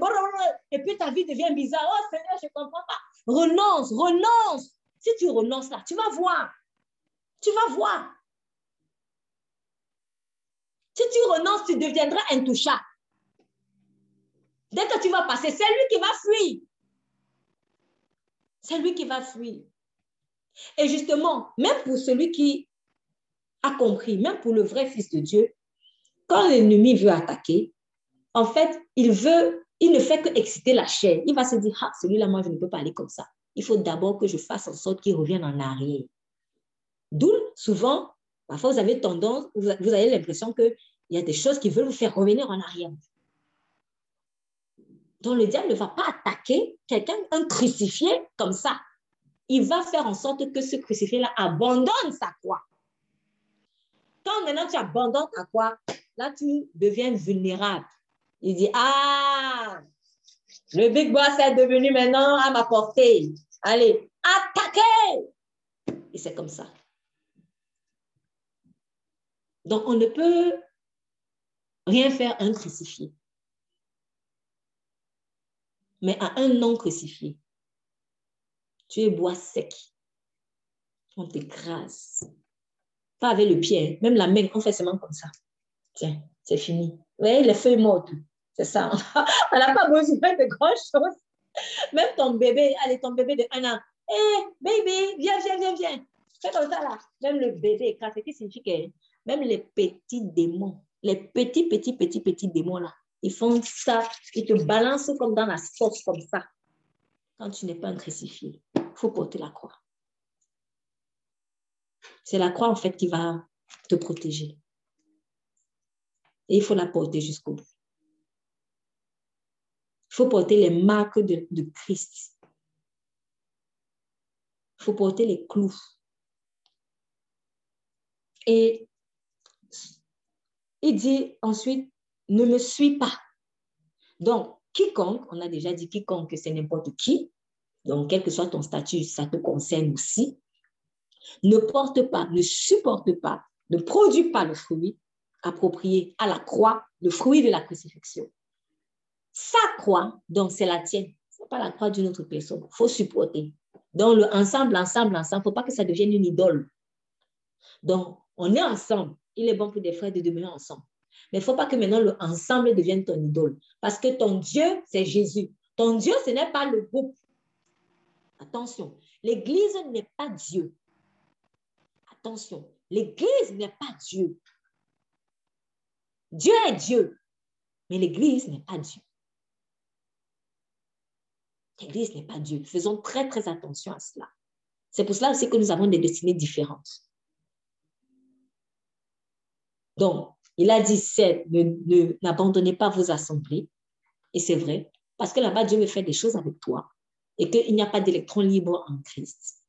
Et puis ta vie devient bizarre. Oh Seigneur, je ne comprends pas. Renonce, renonce. Si tu renonces là, tu vas voir. Tu vas voir. Si tu renonces, tu deviendras intouchable. Dès que tu vas passer, c'est lui qui va fuir. C'est lui qui va fuir. Et justement, même pour celui qui a compris, même pour le vrai Fils de Dieu, quand l'ennemi veut attaquer, en fait, il veut, il ne fait que exciter la chair. Il va se dire, ah, celui-là, moi, je ne peux pas aller comme ça. Il faut d'abord que je fasse en sorte qu'il revienne en arrière. D'où, souvent, Parfois, vous avez tendance, vous avez l'impression qu'il y a des choses qui veulent vous faire revenir en arrière. Donc, le diable ne va pas attaquer quelqu'un, un crucifié comme ça. Il va faire en sorte que ce crucifié-là abandonne sa croix. Quand maintenant tu abandonnes ta croix, là, tu deviens vulnérable. Il dit, ah, le big boss est devenu maintenant à ma portée. Allez, attaquez! Et c'est comme ça. Donc, on ne peut rien faire un crucifié. Mais à un non crucifié, tu es bois sec. On t'écrase. Pas avec le pied, même la main, on fait seulement comme ça. Tiens, c'est fini. Vous voyez, les feuilles mortes, c'est ça. On n'a pas besoin de grand-chose. Même ton bébé, allez, ton bébé de un an. Hé, hey, baby, viens, viens, viens, viens. Fais comme ça là. Même le bébé, quand c'est qui signifie que même les petits démons, les petits, petits, petits, petits démons là, ils font ça, ils te balancent comme dans la sauce, comme ça. Quand tu n'es pas un crucifié, il faut porter la croix. C'est la croix, en fait, qui va te protéger. Et il faut la porter jusqu'au bout. Il faut porter les marques de, de Christ. Il faut porter les clous. Et il dit ensuite, ne me suis pas. Donc, quiconque, on a déjà dit quiconque, c'est n'importe qui, donc quel que soit ton statut, ça te concerne aussi, ne porte pas, ne supporte pas, ne produit pas le fruit approprié à la croix, le fruit de la crucifixion. Sa croix, donc c'est la tienne, ce n'est pas la croix d'une autre personne, il faut supporter. Donc, le ensemble, ensemble, ensemble, il ne faut pas que ça devienne une idole. Donc, on est ensemble, il est bon pour des frères de demeurer ensemble. Mais il ne faut pas que maintenant le ensemble devienne ton idole. Parce que ton Dieu, c'est Jésus. Ton Dieu, ce n'est pas le groupe. Attention, l'Église n'est pas Dieu. Attention, L'Église n'est pas Dieu. Dieu est Dieu, mais l'Église n'est pas Dieu. L'Église n'est pas Dieu. Faisons très, très attention à cela. C'est pour cela aussi que nous avons des destinées différentes. Donc, il a dit, c'est, n'abandonnez pas vos assemblées. Et c'est vrai, parce que là-bas, Dieu veut faire des choses avec toi et qu'il n'y a pas d'électrons libres en Christ.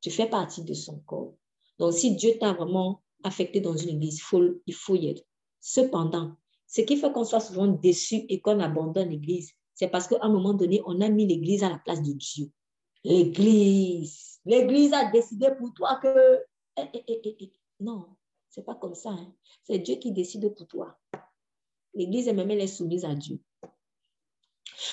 Tu fais partie de son corps. Donc, si Dieu t'a vraiment affecté dans une église, il faut y être. Cependant, ce qui fait qu'on soit souvent déçu et qu'on abandonne l'église, c'est parce qu'à un moment donné, on a mis l'église à la place de Dieu. L'église, l'église a décidé pour toi que... Eh, eh, eh, non, c'est pas comme ça. Hein. C'est Dieu qui décide pour toi. L'église elle-même, elle est soumise à Dieu.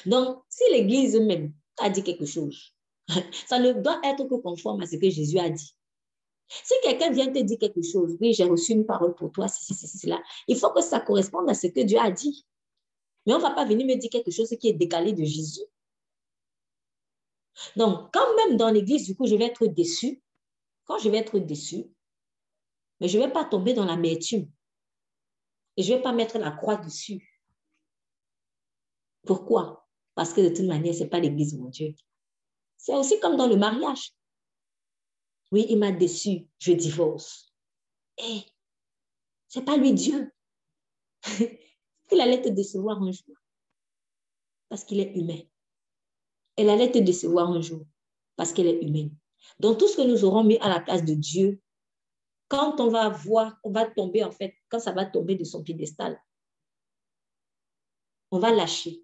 Donc, si l'église même a dit quelque chose, ça ne doit être que conforme à ce que Jésus a dit. Si quelqu'un vient te dire quelque chose, oui, j'ai reçu une parole pour toi, si, si, cela, il faut que ça corresponde à ce que Dieu a dit. Mais on ne va pas venir me dire quelque chose qui est décalé de Jésus. Donc, quand même dans l'église, du coup, je vais être déçu. Quand je vais être déçu, mais je ne vais pas tomber dans l'amertume. Et je ne vais pas mettre la croix dessus. Pourquoi? Parce que de toute manière, ce n'est pas l'église, mon Dieu. C'est aussi comme dans le mariage. Oui, il m'a déçu, je divorce. Eh, c'est pas lui Dieu. il allait te décevoir un jour parce qu'il est humain. Elle allait te décevoir un jour parce qu'elle est humaine. Donc, tout ce que nous aurons mis à la place de Dieu, quand on va voir, on va tomber, en fait, quand ça va tomber de son piédestal, on va lâcher.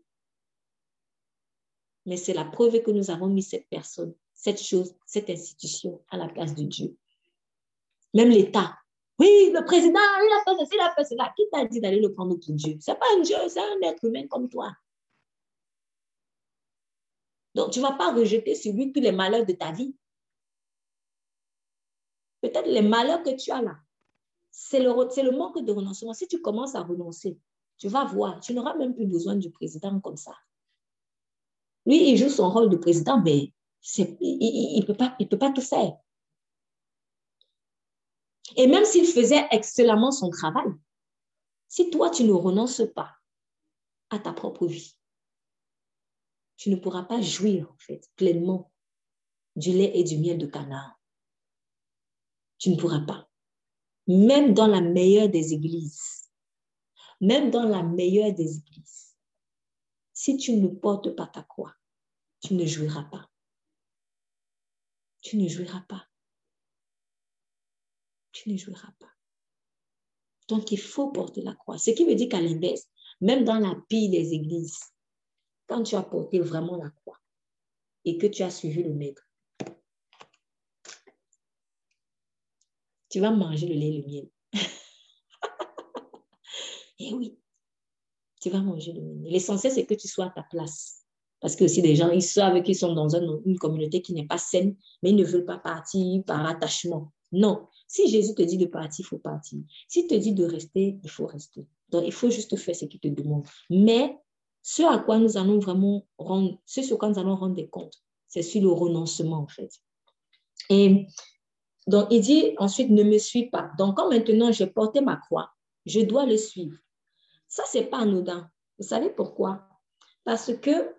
Mais c'est la preuve que nous avons mis cette personne, cette chose, cette institution à la place de Dieu. Même l'État. Oui, le président, il a fait ceci, il a fait cela. Qui t'a dit d'aller le prendre pour Dieu? Ce n'est pas un Dieu, c'est un être humain comme toi. Donc, tu ne vas pas rejeter sur lui tous les malheurs de ta vie. Peut-être les malheurs que tu as là, c'est le, manque de renoncement. Si tu commences à renoncer, tu vas voir, tu n'auras même plus besoin du président comme ça. Lui, il joue son rôle de président, mais il ne peut, pas, tout faire. Et même s'il faisait excellemment son travail, si toi, tu ne renonces pas à ta propre vie, tu ne pourras pas jouir, en fait, pleinement du lait et du miel de Canaan. Tu ne pourras pas. Même dans la meilleure des églises, même dans la meilleure des églises, si tu ne portes pas ta croix, tu ne jouiras pas. Tu ne jouiras pas. Tu ne jouiras pas. Donc, il faut porter la croix. Ce qui veut dire qu'à l'inverse, même dans la pire des églises, quand tu as porté vraiment la croix et que tu as suivi le maître, tu vas manger le lait et le miel. et eh oui, tu vas manger le miel. L'essentiel, c'est que tu sois à ta place. Parce que si des gens, ils savent qu'ils sont dans une communauté qui n'est pas saine, mais ils ne veulent pas partir par attachement. Non. Si Jésus te dit de partir, il faut partir. S'il te dit de rester, il faut rester. Donc, il faut juste faire ce qu'il te demande. Mais ce à quoi nous allons vraiment rendre, ce sur quoi nous allons rendre des comptes, c'est sur le renoncement, en fait. Et donc, il dit ensuite, ne me suis pas. Donc, quand maintenant j'ai porté ma croix, je dois le suivre. Ça, c'est pas anodin. Vous savez pourquoi? Parce que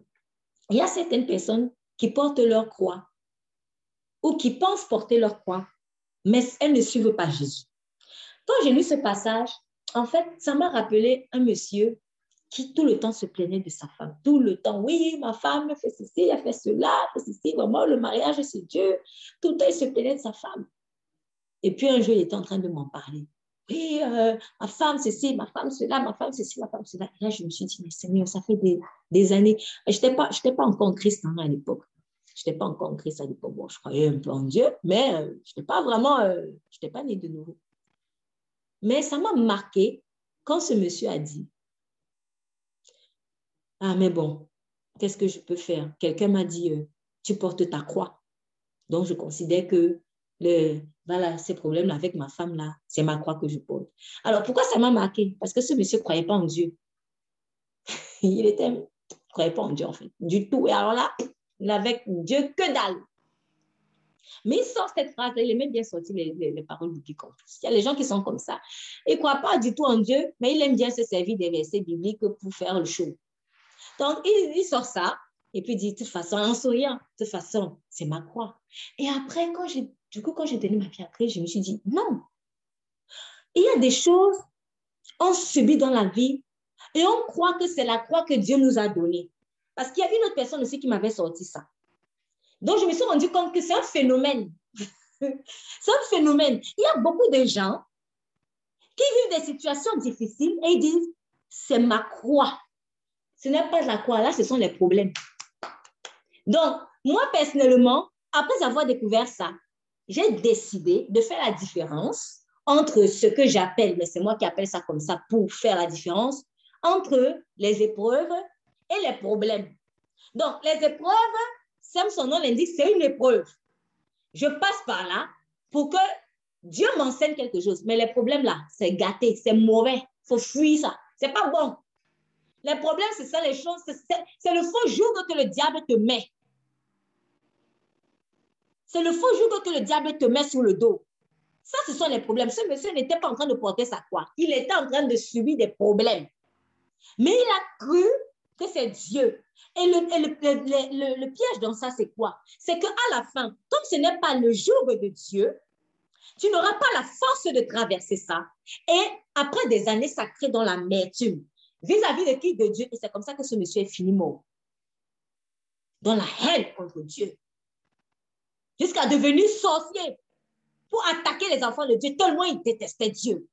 il y a certaines personnes qui portent leur croix ou qui pensent porter leur croix, mais elles ne suivent pas Jésus. Quand j'ai lu ce passage, en fait, ça m'a rappelé un monsieur qui tout le temps se plaignait de sa femme. Tout le temps, oui, ma femme fait ceci, elle fait cela, fait ceci, vraiment, le mariage, c'est Dieu. Tout le temps, il se plaignait de sa femme. Et puis un jour, il était en train de m'en parler. Oui, euh, ma femme, c'est ci, ma femme, cela, ma femme, c'est ci, ma femme, cela. Et là, je me suis dit, mais Seigneur, ça fait des, années. Je n'étais pas, encore en Christ hein, à l'époque. Je n'étais pas encore en Christ à l'époque. Bon, je croyais un peu en Dieu, mais euh, je n'étais pas vraiment, euh, je n'étais pas née de nouveau. Mais ça m'a marqué quand ce monsieur a dit, ah, mais bon, qu'est-ce que je peux faire Quelqu'un m'a dit, tu portes ta croix. Donc, je considère que le, voilà, ces problèmes avec ma femme-là, c'est ma croix que je porte. Alors, pourquoi ça m'a marqué? Parce que ce monsieur ne croyait pas en Dieu. il était, ne croyait pas en Dieu, en fait, du tout. Et alors là, il n'avait Dieu que dalle. Mais il sort cette phrase, il aime bien sortir les, les, paroles du Il y a les gens qui sont comme ça. Ils ne croient pas du tout en Dieu, mais il aime bien se servir des versets bibliques pour faire le show. Donc, il, sort ça, et puis il dit, de toute façon, en souriant, de toute façon, c'est ma croix. Et après, quand j'ai, du coup, quand j'ai donné ma vie à Christ, je me suis dit, non. Il y a des choses, on subit dans la vie, et on croit que c'est la croix que Dieu nous a donnée. Parce qu'il y a une autre personne aussi qui m'avait sorti ça. Donc, je me suis rendu compte que c'est un phénomène. c'est un phénomène. Il y a beaucoup de gens qui vivent des situations difficiles et ils disent, c'est ma croix. Ce n'est pas la croix, là, ce sont les problèmes. Donc, moi, personnellement, après avoir découvert ça, j'ai décidé de faire la différence entre ce que j'appelle, mais c'est moi qui appelle ça comme ça pour faire la différence, entre les épreuves et les problèmes. Donc, les épreuves, comme son nom l'indique, c'est une épreuve. Je passe par là pour que Dieu m'enseigne quelque chose. Mais les problèmes là, c'est gâté, c'est mauvais. Il faut fuir ça. C'est pas bon. Les problèmes, c'est ça les choses. C'est le faux jour que le diable te met. C'est le faux jour que le diable te met sur le dos. Ça, ce sont les problèmes. Ce monsieur n'était pas en train de porter sa croix. Il était en train de subir des problèmes. Mais il a cru que c'est Dieu. Et le, piège dans ça, c'est quoi? C'est qu'à la fin, comme ce n'est pas le jour de Dieu, tu n'auras pas la force de traverser ça. Et après des années sacrées dans l'amertume, vis-à-vis de qui? De Dieu. Et c'est comme ça que ce monsieur est fini mort. Dans la haine contre Dieu. Jusqu'à devenir sorcier pour attaquer les enfants de Dieu, tellement il détestait Dieu.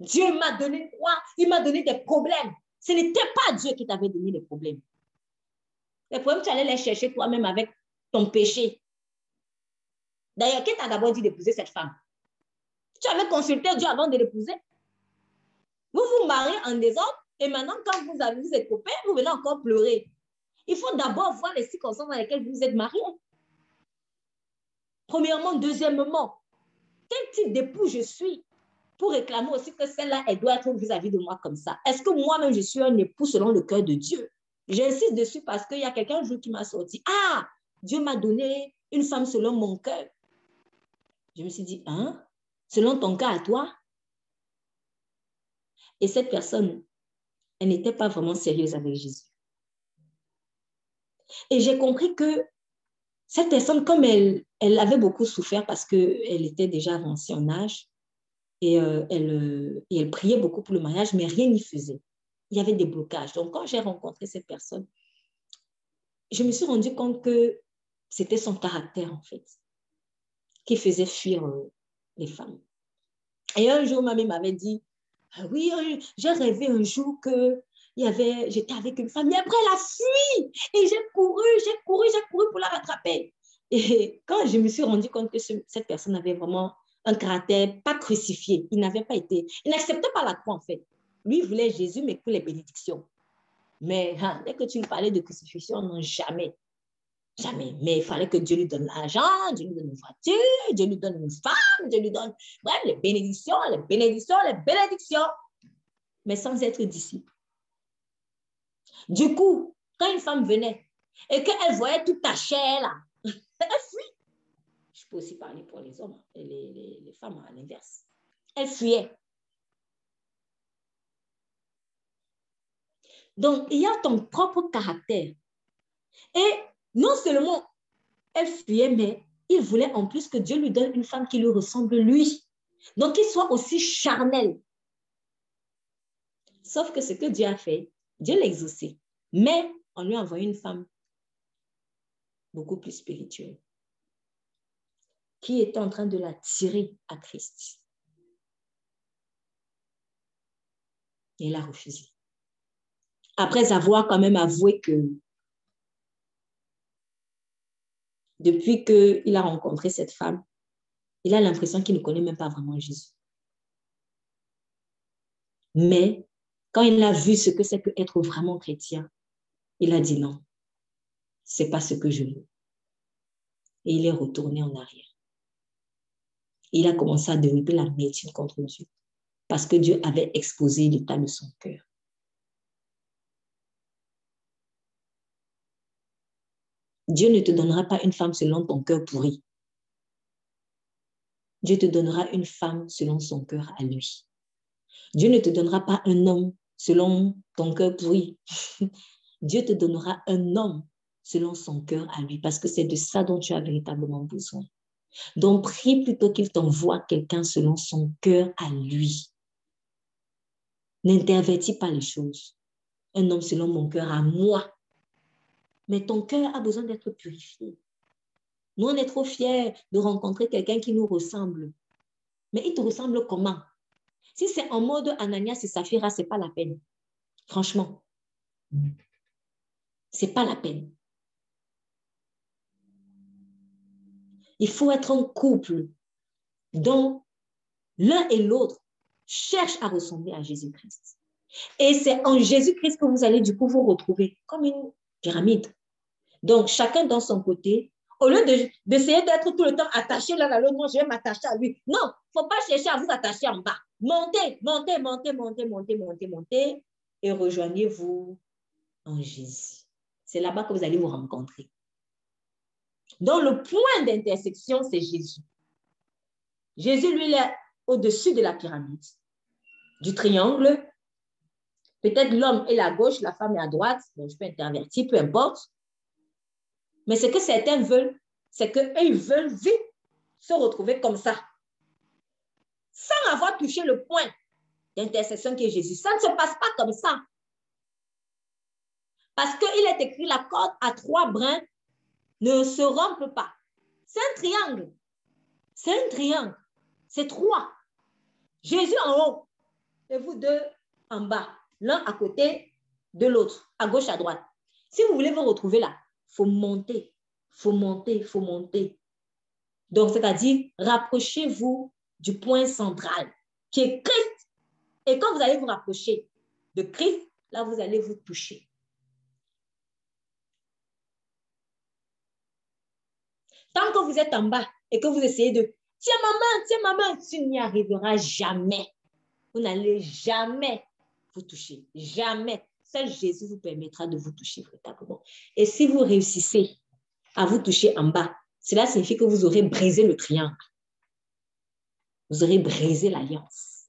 Dieu m'a donné quoi? Il m'a donné des problèmes. Ce n'était pas Dieu qui t'avait donné les problèmes. Les problèmes, tu allais les chercher toi-même avec ton péché. D'ailleurs, qui t'a d'abord dit d'épouser cette femme? Tu avais consulté Dieu avant de l'épouser? Vous vous mariez en désordre et maintenant, quand vous avez vous êtes copains, vous venez encore pleurer. Il faut d'abord voir les circonstances dans lesquelles vous êtes mariés. Premièrement, deuxièmement, quel type d'époux je suis pour réclamer aussi que celle-là, elle doit être vis-à-vis de moi comme ça? Est-ce que moi-même, je suis un époux selon le cœur de Dieu? J'insiste dessus parce qu'il y a quelqu'un un jour qui m'a sorti. Ah, Dieu m'a donné une femme selon mon cœur. Je me suis dit, hein? Selon ton cœur à toi? Et cette personne, elle n'était pas vraiment sérieuse avec Jésus. Et j'ai compris que cette personne, comme elle, elle avait beaucoup souffert parce qu'elle était déjà avancée en âge, et, euh, elle, euh, et elle priait beaucoup pour le mariage, mais rien n'y faisait. Il y avait des blocages. Donc, quand j'ai rencontré cette personne, je me suis rendu compte que c'était son caractère, en fait, qui faisait fuir euh, les femmes. Et un jour, ma mère m'avait dit, ah oui, j'ai rêvé un jour que il y avait, j'étais avec une femme, et après elle a fui, et j'ai couru, j'ai couru, j'ai couru pour la rattraper. Et quand je me suis rendu compte que cette personne avait vraiment un caractère pas crucifié. Il n'avait pas été, il n'acceptait pas la croix en fait. Lui voulait Jésus, mais pour les bénédictions. Mais hein, dès que tu lui parlais de crucifixion, non, jamais. Jamais. Mais il fallait que Dieu lui donne l'argent, Dieu lui donne une voiture, Dieu lui donne une femme, Dieu lui donne, bref, les bénédictions, les bénédictions, les bénédictions. Mais sans être disciple. Du coup, quand une femme venait et qu'elle voyait toute ta chair là, elle fuit peux aussi parler pour les hommes et les, les, femmes à l'inverse. Elle fuyait. Donc, il y a ton propre caractère. Et non seulement elle fuyait, mais il voulait en plus que Dieu lui donne une femme qui lui ressemble lui. Donc, qu'il soit aussi charnel. Sauf que ce que Dieu a fait, Dieu l'a. Mais on lui a envoyé une femme beaucoup plus spirituelle qui était en train de la tirer à Christ. Et il a refusé. Après avoir quand même avoué que depuis qu'il a rencontré cette femme, il a l'impression qu'il ne connaît même pas vraiment Jésus. Mais quand il a vu ce que c'est que être vraiment chrétien, il a dit non, c'est pas ce que je veux. Et il est retourné en arrière il a commencé à développer la médecine contre Dieu parce que Dieu avait exposé l'état de son cœur. Dieu ne te donnera pas une femme selon ton cœur pourri. Dieu te donnera une femme selon son cœur à lui. Dieu ne te donnera pas un homme selon ton cœur pourri. Dieu te donnera un homme selon son cœur à lui, parce que c'est de ça dont tu as véritablement besoin. Donc, prie plutôt qu'il t'envoie quelqu'un selon son cœur à lui. N'intervertis pas les choses. Un homme selon mon cœur à moi. Mais ton cœur a besoin d'être purifié. Nous, on est trop fiers de rencontrer quelqu'un qui nous ressemble. Mais il te ressemble comment? Si c'est en mode Ananias et Saphira, ce n'est pas la peine. Franchement. Ce n'est pas la peine. Il faut être un couple dont l'un et l'autre cherchent à ressembler à Jésus-Christ. Et c'est en Jésus-Christ que vous allez du coup vous retrouver comme une pyramide. Donc, chacun dans son côté, au lieu d'essayer d'être tout le temps attaché là à l'autre, moi je vais m'attacher à lui. Non, il ne faut pas chercher à vous attacher en bas. Montez, montez, montez, montez, montez, montez, montez et rejoignez-vous en Jésus. C'est là-bas que vous allez vous rencontrer. Donc le point d'intersection, c'est Jésus. Jésus, lui, il est au-dessus de la pyramide, du triangle. Peut-être l'homme est à gauche, la femme est à droite. je peux intervertir, peu importe. Mais ce que certains veulent, c'est qu'ils veulent vite se retrouver comme ça, sans avoir touché le point d'intercession qui est Jésus. Ça ne se passe pas comme ça. Parce qu'il est écrit la corde à trois brins ne se rompt pas. C'est un triangle. C'est un triangle. C'est trois. Jésus en haut et vous deux en bas, l'un à côté de l'autre, à gauche, à droite. Si vous voulez vous retrouver là, faut monter, faut monter, faut monter. Donc, c'est-à-dire, rapprochez-vous du point central, qui est Christ. Et quand vous allez vous rapprocher de Christ, là, vous allez vous toucher. Tant que vous êtes en bas et que vous essayez de tiens maman, tiens maman, tu n'y arriveras jamais. Vous n'allez jamais vous toucher. Jamais. Seul Jésus vous permettra de vous toucher véritablement. Et si vous réussissez à vous toucher en bas, cela signifie que vous aurez brisé le triangle. Vous aurez brisé l'alliance.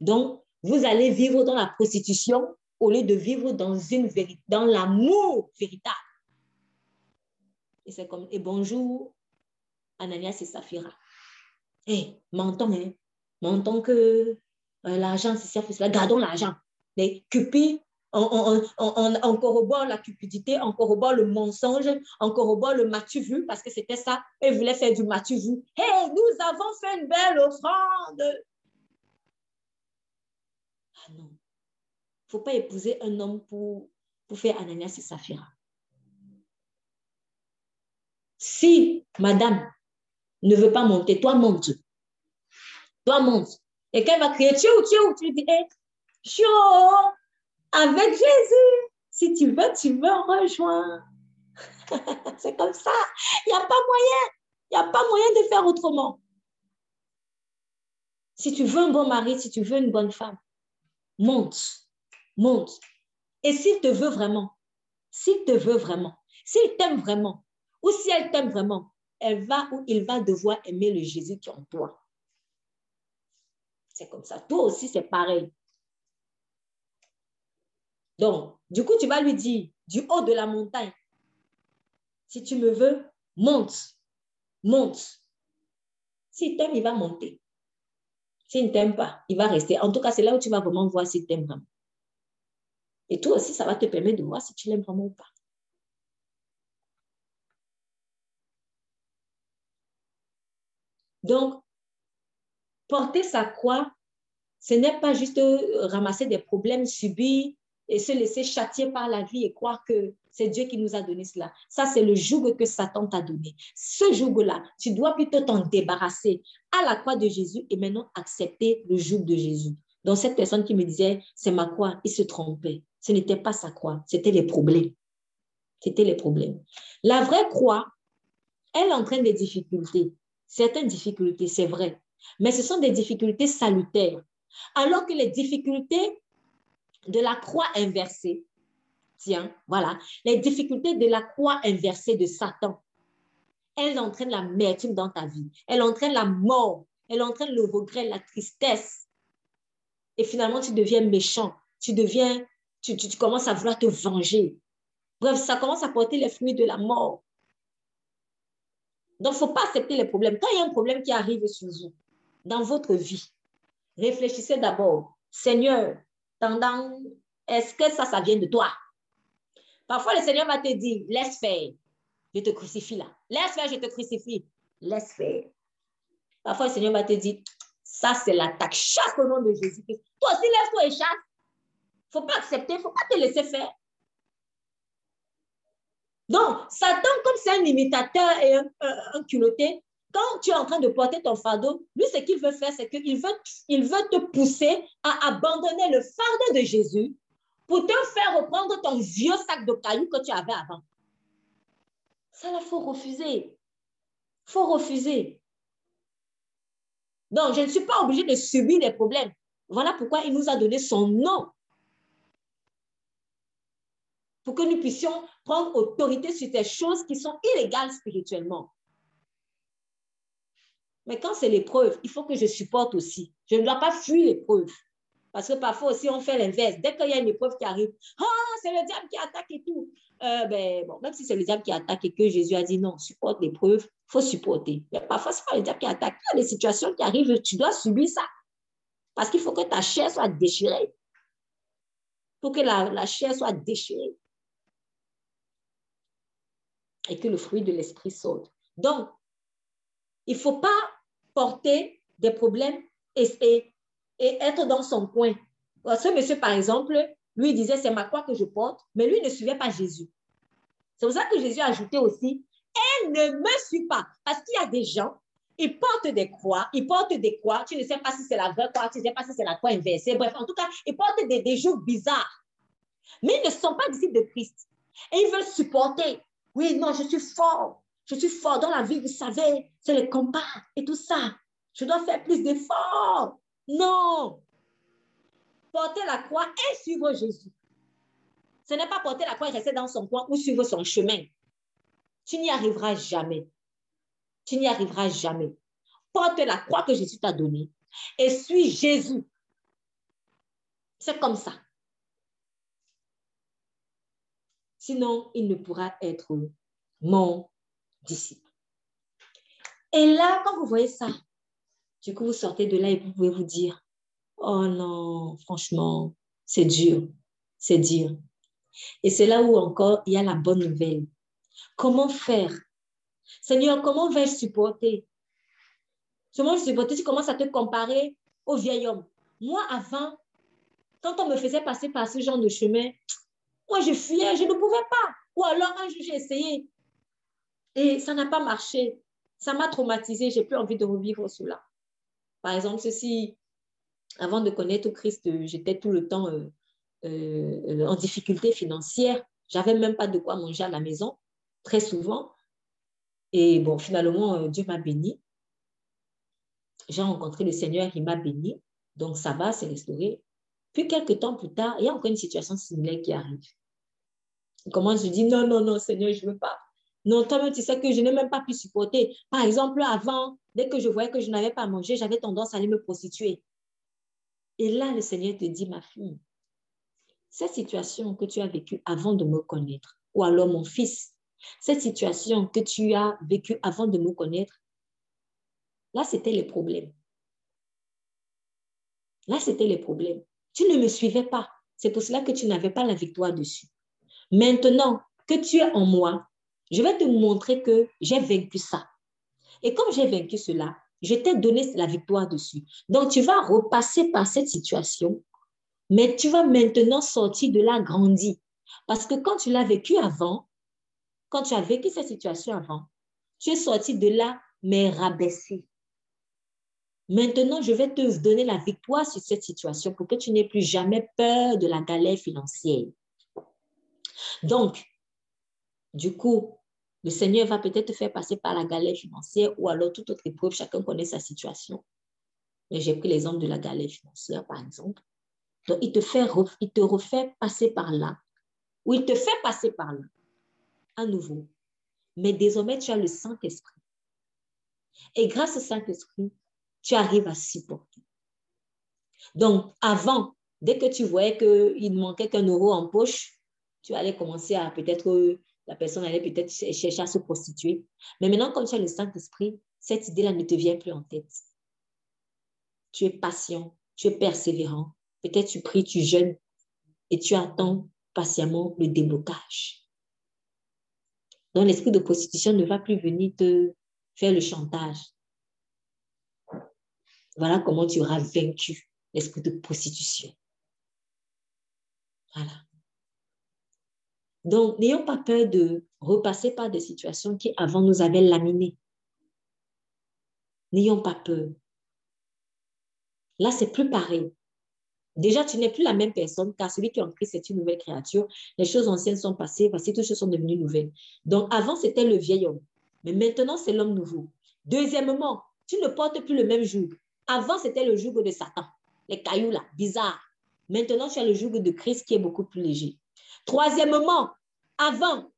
Donc, vous allez vivre dans la prostitution au lieu de vivre dans, dans l'amour véritable. Et c'est comme, et bonjour, Ananias et Saphira. Hé, hey, m'entends, hein? M'entends que euh, l'argent, c'est ça, c'est cela. Gardons l'argent. Mais Cupid on, corrobore la cupidité, on corrobore le mensonge, on corrobore le matu vu, parce que c'était ça. Ils voulaient faire du matu vu. Hé, nous avons fait une belle offrande. Ah non. Il ne faut pas épouser un homme pour, pour faire Ananias et Saphira. Si madame ne veut pas monter, toi monte. Toi monte. Et qu'elle va crier, tu tu tu dis, hé, avec Jésus. Si tu veux, tu me rejoins. C'est comme ça. Il n'y a pas moyen. Il n'y a pas moyen de faire autrement. Si tu veux un bon mari, si tu veux une bonne femme, monte, monte. Et s'il te veut vraiment, s'il te veut vraiment, s'il t'aime vraiment, ou si elle t'aime vraiment, elle va ou il va devoir aimer le Jésus qui est en toi. C'est comme ça. Toi aussi, c'est pareil. Donc, du coup, tu vas lui dire du haut de la montagne, si tu me veux, monte, monte. S'il t'aime, il va monter. S'il ne t'aime pas, il va rester. En tout cas, c'est là où tu vas vraiment voir s'il t'aime vraiment. Et toi aussi, ça va te permettre de voir si tu l'aimes vraiment ou pas. Donc, porter sa croix, ce n'est pas juste ramasser des problèmes subis et se laisser châtier par la vie et croire que c'est Dieu qui nous a donné cela. Ça, c'est le joug que Satan t'a donné. Ce joug-là, tu dois plutôt t'en débarrasser à la croix de Jésus et maintenant accepter le joug de Jésus. Donc, cette personne qui me disait, c'est ma croix, il se trompait. Ce n'était pas sa croix, c'était les problèmes. C'était les problèmes. La vraie croix, elle entraîne des difficultés. Certaines difficultés, c'est vrai. Mais ce sont des difficultés salutaires. Alors que les difficultés de la croix inversée. Tiens, voilà, les difficultés de la croix inversée de Satan. elle entraîne l'amertume dans ta vie. Elle entraîne la mort. Elle entraîne le regret, la tristesse. Et finalement, tu deviens méchant. Tu deviens, tu, tu, commences à vouloir te venger. Bref, ça commence à porter les fruits de la mort. Donc, il ne faut pas accepter les problèmes. Quand il y a un problème qui arrive sur vous, dans votre vie, réfléchissez d'abord. Seigneur, tendant, est-ce que ça, ça vient de toi? Parfois, le Seigneur va te dire, laisse faire. Je te crucifie là. Laisse faire, je te crucifie. Laisse faire. Parfois, le Seigneur va te dire, ça, c'est l'attaque. Chasse au nom de Jésus-Christ. Toi aussi, lève-toi et chasse. Il ne faut pas accepter, il ne faut pas te laisser faire. Donc, Satan, comme c'est un imitateur et un, culotté, quand tu es en train de porter ton fardeau, lui, ce qu'il veut faire, c'est qu'il veut, il veut te pousser à abandonner le fardeau de Jésus pour te faire reprendre ton vieux sac de cailloux que tu avais avant. Ça, il faut refuser. Il faut refuser. Donc, je ne suis pas obligée de subir des problèmes. Voilà pourquoi il nous a donné son nom. Pour que nous puissions prendre autorité sur ces choses qui sont illégales spirituellement. Mais quand c'est l'épreuve, il faut que je supporte aussi. Je ne dois pas fuir l'épreuve. Parce que parfois aussi, on fait l'inverse. Dès qu'il y a une épreuve qui arrive, ah, c'est le diable qui attaque et tout. Euh, ben, bon, même si c'est le diable qui attaque et que Jésus a dit non, supporte l'épreuve, il faut supporter. Mais parfois, ce n'est pas le diable qui attaque. Il y a des situations qui arrivent, tu dois subir ça. Parce qu'il faut que ta chair soit déchirée. Pour que la, la chair soit déchirée. Et que le fruit de l'esprit saute. Donc, il ne faut pas porter des problèmes et, être dans son coin. Ce monsieur, par exemple, lui disait, c'est ma croix que je porte, mais lui ne suivait pas Jésus. C'est pour ça que Jésus a ajouté aussi, elle ne me suit pas. Parce qu'il y a des gens, ils portent des croix, ils portent des croix, tu ne sais pas si c'est la vraie croix, tu ne sais pas si c'est la croix inversée. Bref, en tout cas, ils portent des, des jours bizarres. Mais ils ne sont pas disciples de Christ. Et ils veulent supporter. Oui, non, je suis fort. Je suis fort dans la vie, vous savez, c'est le combat et tout ça. Je dois faire plus d'efforts. Non. Porter la croix et suivre Jésus. Ce n'est pas porter la croix et rester dans son coin ou suivre son chemin. Tu n'y arriveras jamais. Tu n'y arriveras jamais. Porte la croix que Jésus t'a donnée et suis Jésus. C'est comme ça. Sinon, il ne pourra être mon disciple. Et là, quand vous voyez ça, du coup, vous sortez de là et vous pouvez vous dire, oh non, franchement, c'est dur, c'est dur. Et c'est là où encore il y a la bonne nouvelle. Comment faire? Seigneur, comment vais-je supporter? Comment je supporter Tu commences à te comparer au vieil homme? Moi, avant, quand on me faisait passer par ce genre de chemin, moi, je fuyais, je ne pouvais pas. Ou alors, un jour, j'ai essayé. Et ça n'a pas marché. Ça m'a traumatisé. J'ai plus envie de revivre cela. Par exemple, ceci, avant de connaître Christ, j'étais tout le temps euh, euh, en difficulté financière. J'avais même pas de quoi manger à la maison, très souvent. Et bon, finalement, euh, Dieu m'a béni. J'ai rencontré le Seigneur, il m'a béni. Donc, ça va, c'est restauré. Puis, quelques temps plus tard, il y a encore une situation similaire qui arrive. Comment je dis, non, non, non, Seigneur, je ne veux pas. Non, toi-même, tu sais que je n'ai même pas pu supporter. Par exemple, avant, dès que je voyais que je n'avais pas mangé, j'avais tendance à aller me prostituer. Et là, le Seigneur te dit, ma fille, cette situation que tu as vécue avant de me connaître, ou alors mon fils, cette situation que tu as vécue avant de me connaître, là, c'était les problèmes. Là, c'était les problèmes. Tu ne me suivais pas. C'est pour cela que tu n'avais pas la victoire dessus. Maintenant que tu es en moi, je vais te montrer que j'ai vaincu ça. Et comme j'ai vaincu cela, je t'ai donné la victoire dessus. Donc, tu vas repasser par cette situation, mais tu vas maintenant sortir de là grandi. Parce que quand tu l'as vécu avant, quand tu as vécu cette situation avant, tu es sorti de là, mais rabaissé. Maintenant, je vais te donner la victoire sur cette situation pour que tu n'aies plus jamais peur de la galère financière. Donc, du coup, le Seigneur va peut-être te faire passer par la galère financière ou alors toute autre épreuve. Chacun connaît sa situation. Mais j'ai pris l'exemple de la galère financière, par exemple. Donc, il te, fait, il te refait passer par là. Ou il te fait passer par là. À nouveau. Mais désormais, tu as le Saint-Esprit. Et grâce au Saint-Esprit, tu arrives à supporter. Donc, avant, dès que tu voyais qu'il manquait qu'un euro en poche, tu allais commencer à peut-être, la personne allait peut-être chercher à se prostituer. Mais maintenant, comme tu as le Saint-Esprit, cette idée-là ne te vient plus en tête. Tu es patient, tu es persévérant. Peut-être tu pries, tu jeûnes et tu attends patiemment le déblocage. Donc, l'esprit de prostitution ne va plus venir te faire le chantage. Voilà comment tu auras vaincu l'esprit de prostitution. Voilà. Donc, n'ayons pas peur de repasser par des situations qui avant nous avaient laminé. N'ayons pas peur. Là, c'est plus pareil. Déjà, tu n'es plus la même personne, car celui qui est en Christ est une nouvelle créature. Les choses anciennes sont passées, voici, toutes choses sont devenues nouvelles. Donc, avant, c'était le vieil homme, mais maintenant, c'est l'homme nouveau. Deuxièmement, tu ne portes plus le même joug. Avant, c'était le joug de Satan, les cailloux là, bizarres. Maintenant, tu as le joug de Christ qui est beaucoup plus léger. Troisièmement, avant,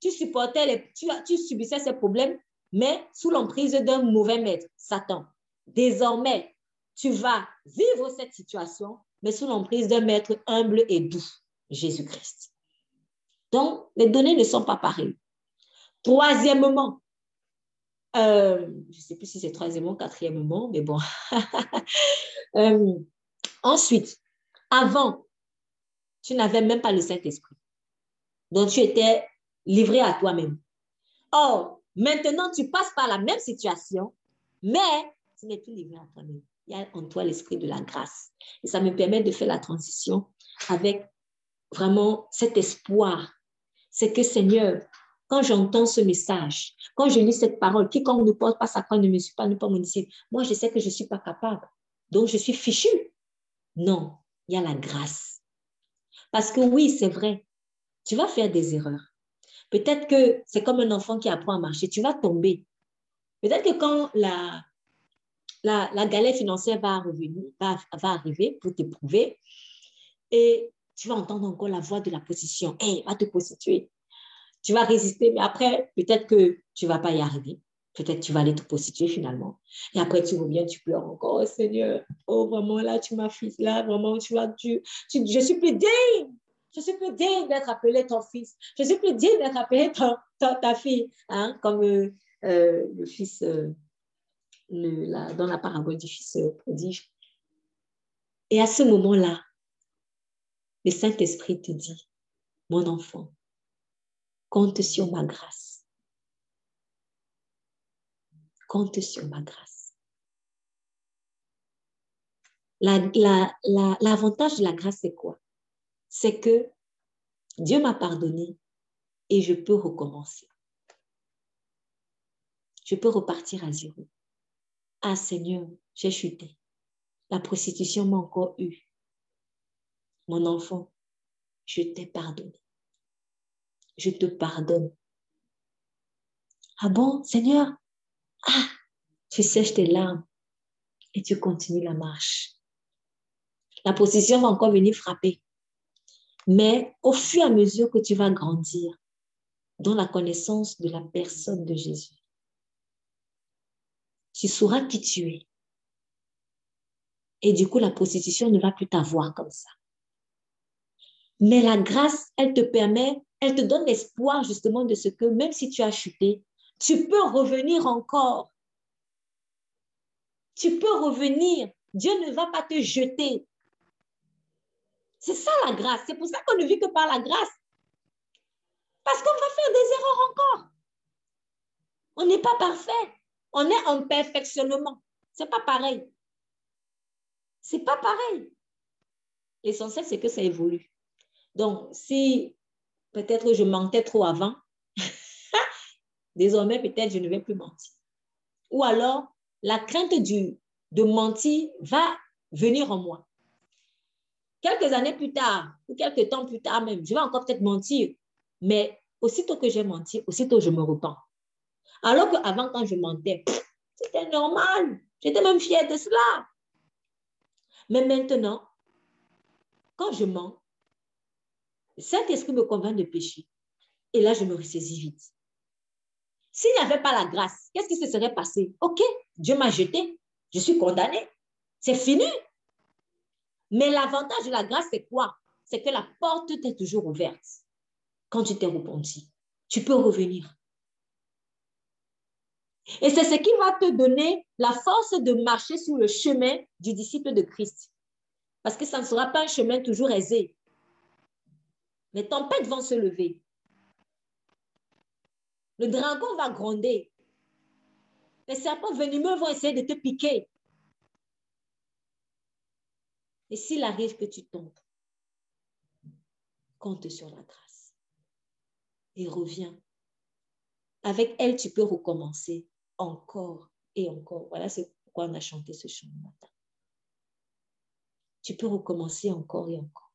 tu supportais tu, subissais ces problèmes, mais sous l'emprise d'un mauvais maître, Satan. Désormais, tu vas vivre cette situation, mais sous l'emprise d'un maître humble et doux, Jésus-Christ. Donc, les données ne sont pas pareilles. Troisièmement, euh, je ne sais plus si c'est troisièmement quatrièmement, mais bon. Euh, ensuite, avant, tu n'avais même pas le Saint-Esprit. Donc, tu étais livré à toi-même. Or, maintenant, tu passes par la même situation, mais tu n'es plus livré à toi-même. Il y a en toi l'esprit de la grâce. Et ça me permet de faire la transition avec vraiment cet espoir. C'est que Seigneur, quand j'entends ce message, quand je lis cette parole, quiconque ne porte pas sa croix ne me suit pas, ne pas mon. Moi, je sais que je ne suis pas capable. Donc, je suis fichu. Non, il y a la grâce. Parce que oui, c'est vrai, tu vas faire des erreurs. Peut-être que c'est comme un enfant qui apprend à marcher, tu vas tomber. Peut-être que quand la, la, galère financière va, va, va arriver pour t'éprouver, et tu vas entendre encore la voix de la position. Hé, va te prostituer tu vas résister, mais après, peut-être que tu ne vas pas y arriver. Peut-être tu vas aller te prostituer finalement. Et après, tu reviens, tu pleures encore, oh, Seigneur, oh vraiment, là, tu m'as fils, là, vraiment, tu vois, tu, je suis plus digne. Je suis plus digne d'être appelé ton fils. Je suis plus digne d'être appelé ta fille. Hein, comme euh, euh, le fils, euh, le, dans la parabole du fils prodige. Et à ce moment-là, le Saint-Esprit te dit, mon enfant, Compte sur ma grâce. Compte sur ma grâce. L'avantage de la grâce, c'est quoi? C'est que Dieu m'a pardonné et je peux recommencer. Je peux repartir à zéro. Ah Seigneur, j'ai chuté. La prostitution m'a encore eu. Mon enfant, je t'ai pardonné je te pardonne. Ah bon, Seigneur? Ah, tu sèches tes larmes et tu continues la marche. La position va encore venir frapper. Mais au fur et à mesure que tu vas grandir dans la connaissance de la personne de Jésus, tu sauras qui tu es. Et du coup, la prostitution ne va plus t'avoir comme ça. Mais la grâce, elle te permet elle te donne l'espoir justement de ce que même si tu as chuté, tu peux revenir encore. Tu peux revenir. Dieu ne va pas te jeter. C'est ça la grâce. C'est pour ça qu'on ne vit que par la grâce. Parce qu'on va faire des erreurs encore. On n'est pas parfait. On est en perfectionnement. C'est pas pareil. C'est pas pareil. L'essentiel, c'est que ça évolue. Donc, si Peut-être je mentais trop avant. Désormais, peut-être je ne vais plus mentir. Ou alors, la crainte du, de mentir va venir en moi. Quelques années plus tard, ou quelques temps plus tard même, je vais encore peut-être mentir. Mais aussitôt que j'ai menti, aussitôt je me repens. Alors qu'avant, quand je mentais, c'était normal. J'étais même fière de cela. Mais maintenant, quand je mens, Saint-Esprit me convainc de pécher. Et là, je me ressaisis vite. S'il n'y avait pas la grâce, qu'est-ce qui se serait passé? OK, Dieu m'a jeté, je suis condamné, c'est fini. Mais l'avantage de la grâce, c'est quoi? C'est que la porte est toujours ouverte quand tu t'es repenti. Tu peux revenir. Et c'est ce qui va te donner la force de marcher sur le chemin du disciple de Christ. Parce que ça ne sera pas un chemin toujours aisé. Les tempêtes vont se lever. Le dragon va gronder. Les serpents venimeux vont essayer de te piquer. Et s'il arrive que tu tombes, compte sur la grâce. Et reviens. Avec elle, tu peux recommencer encore et encore. Voilà c'est pourquoi on a chanté ce chant le matin. Tu peux recommencer encore et encore.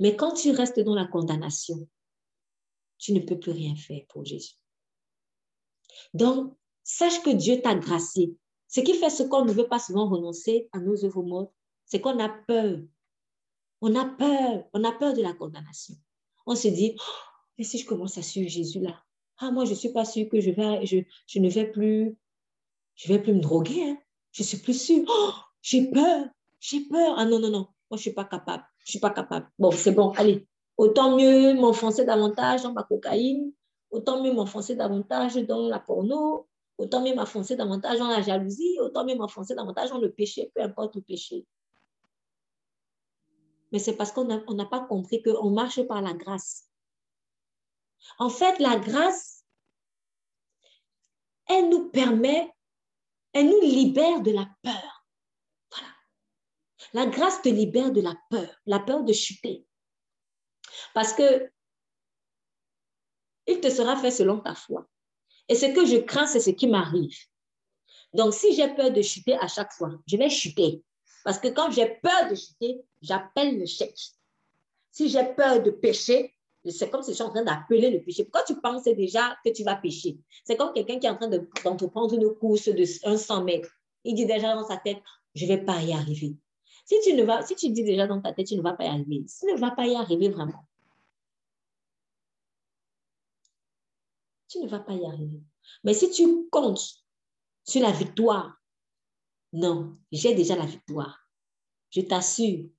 Mais quand tu restes dans la condamnation, tu ne peux plus rien faire pour Jésus. Donc, sache que Dieu t'a gracié. Ce qui fait ce qu'on ne veut pas souvent renoncer à nos œuvres mortes, c'est qu'on a peur. On a peur. On a peur de la condamnation. On se dit, oh, et si je commence à suivre Jésus là, ah, moi, je ne suis pas sûre que je, vais, je, je, ne vais plus, je vais plus me droguer. Hein. Je suis plus sûre. Oh, j'ai peur. J'ai peur. Ah non, non, non. Moi, je ne suis pas capable. Je ne suis pas capable. Bon, c'est bon. Allez. Autant mieux m'enfoncer davantage dans ma cocaïne. Autant mieux m'enfoncer davantage dans la porno. Autant mieux m'enfoncer davantage dans la jalousie. Autant mieux m'enfoncer davantage dans le péché, peu importe le péché. Mais c'est parce qu'on n'a pas compris qu'on marche par la grâce. En fait, la grâce, elle nous permet, elle nous libère de la peur. Voilà. La grâce te libère de la peur, la peur de chuter. Parce que il te sera fait selon ta foi. Et ce que je crains, c'est ce qui m'arrive. Donc, si j'ai peur de chuter à chaque fois, je vais chuter. Parce que quand j'ai peur de chuter, j'appelle le chèque. Si j'ai peur de pécher, c'est comme si je suis en train d'appeler le péché. Pourquoi tu penses déjà que tu vas pécher? C'est comme quelqu'un qui est en train d'entreprendre une course de 100 mètres. Il dit déjà dans sa tête, je ne vais pas y arriver. Si tu, ne vas, si tu dis déjà dans ta tête, tu ne vas pas y arriver, tu ne vas pas y arriver vraiment. Tu ne vas pas y arriver. Mais si tu comptes sur la victoire, non, j'ai déjà la victoire. Je t'assure.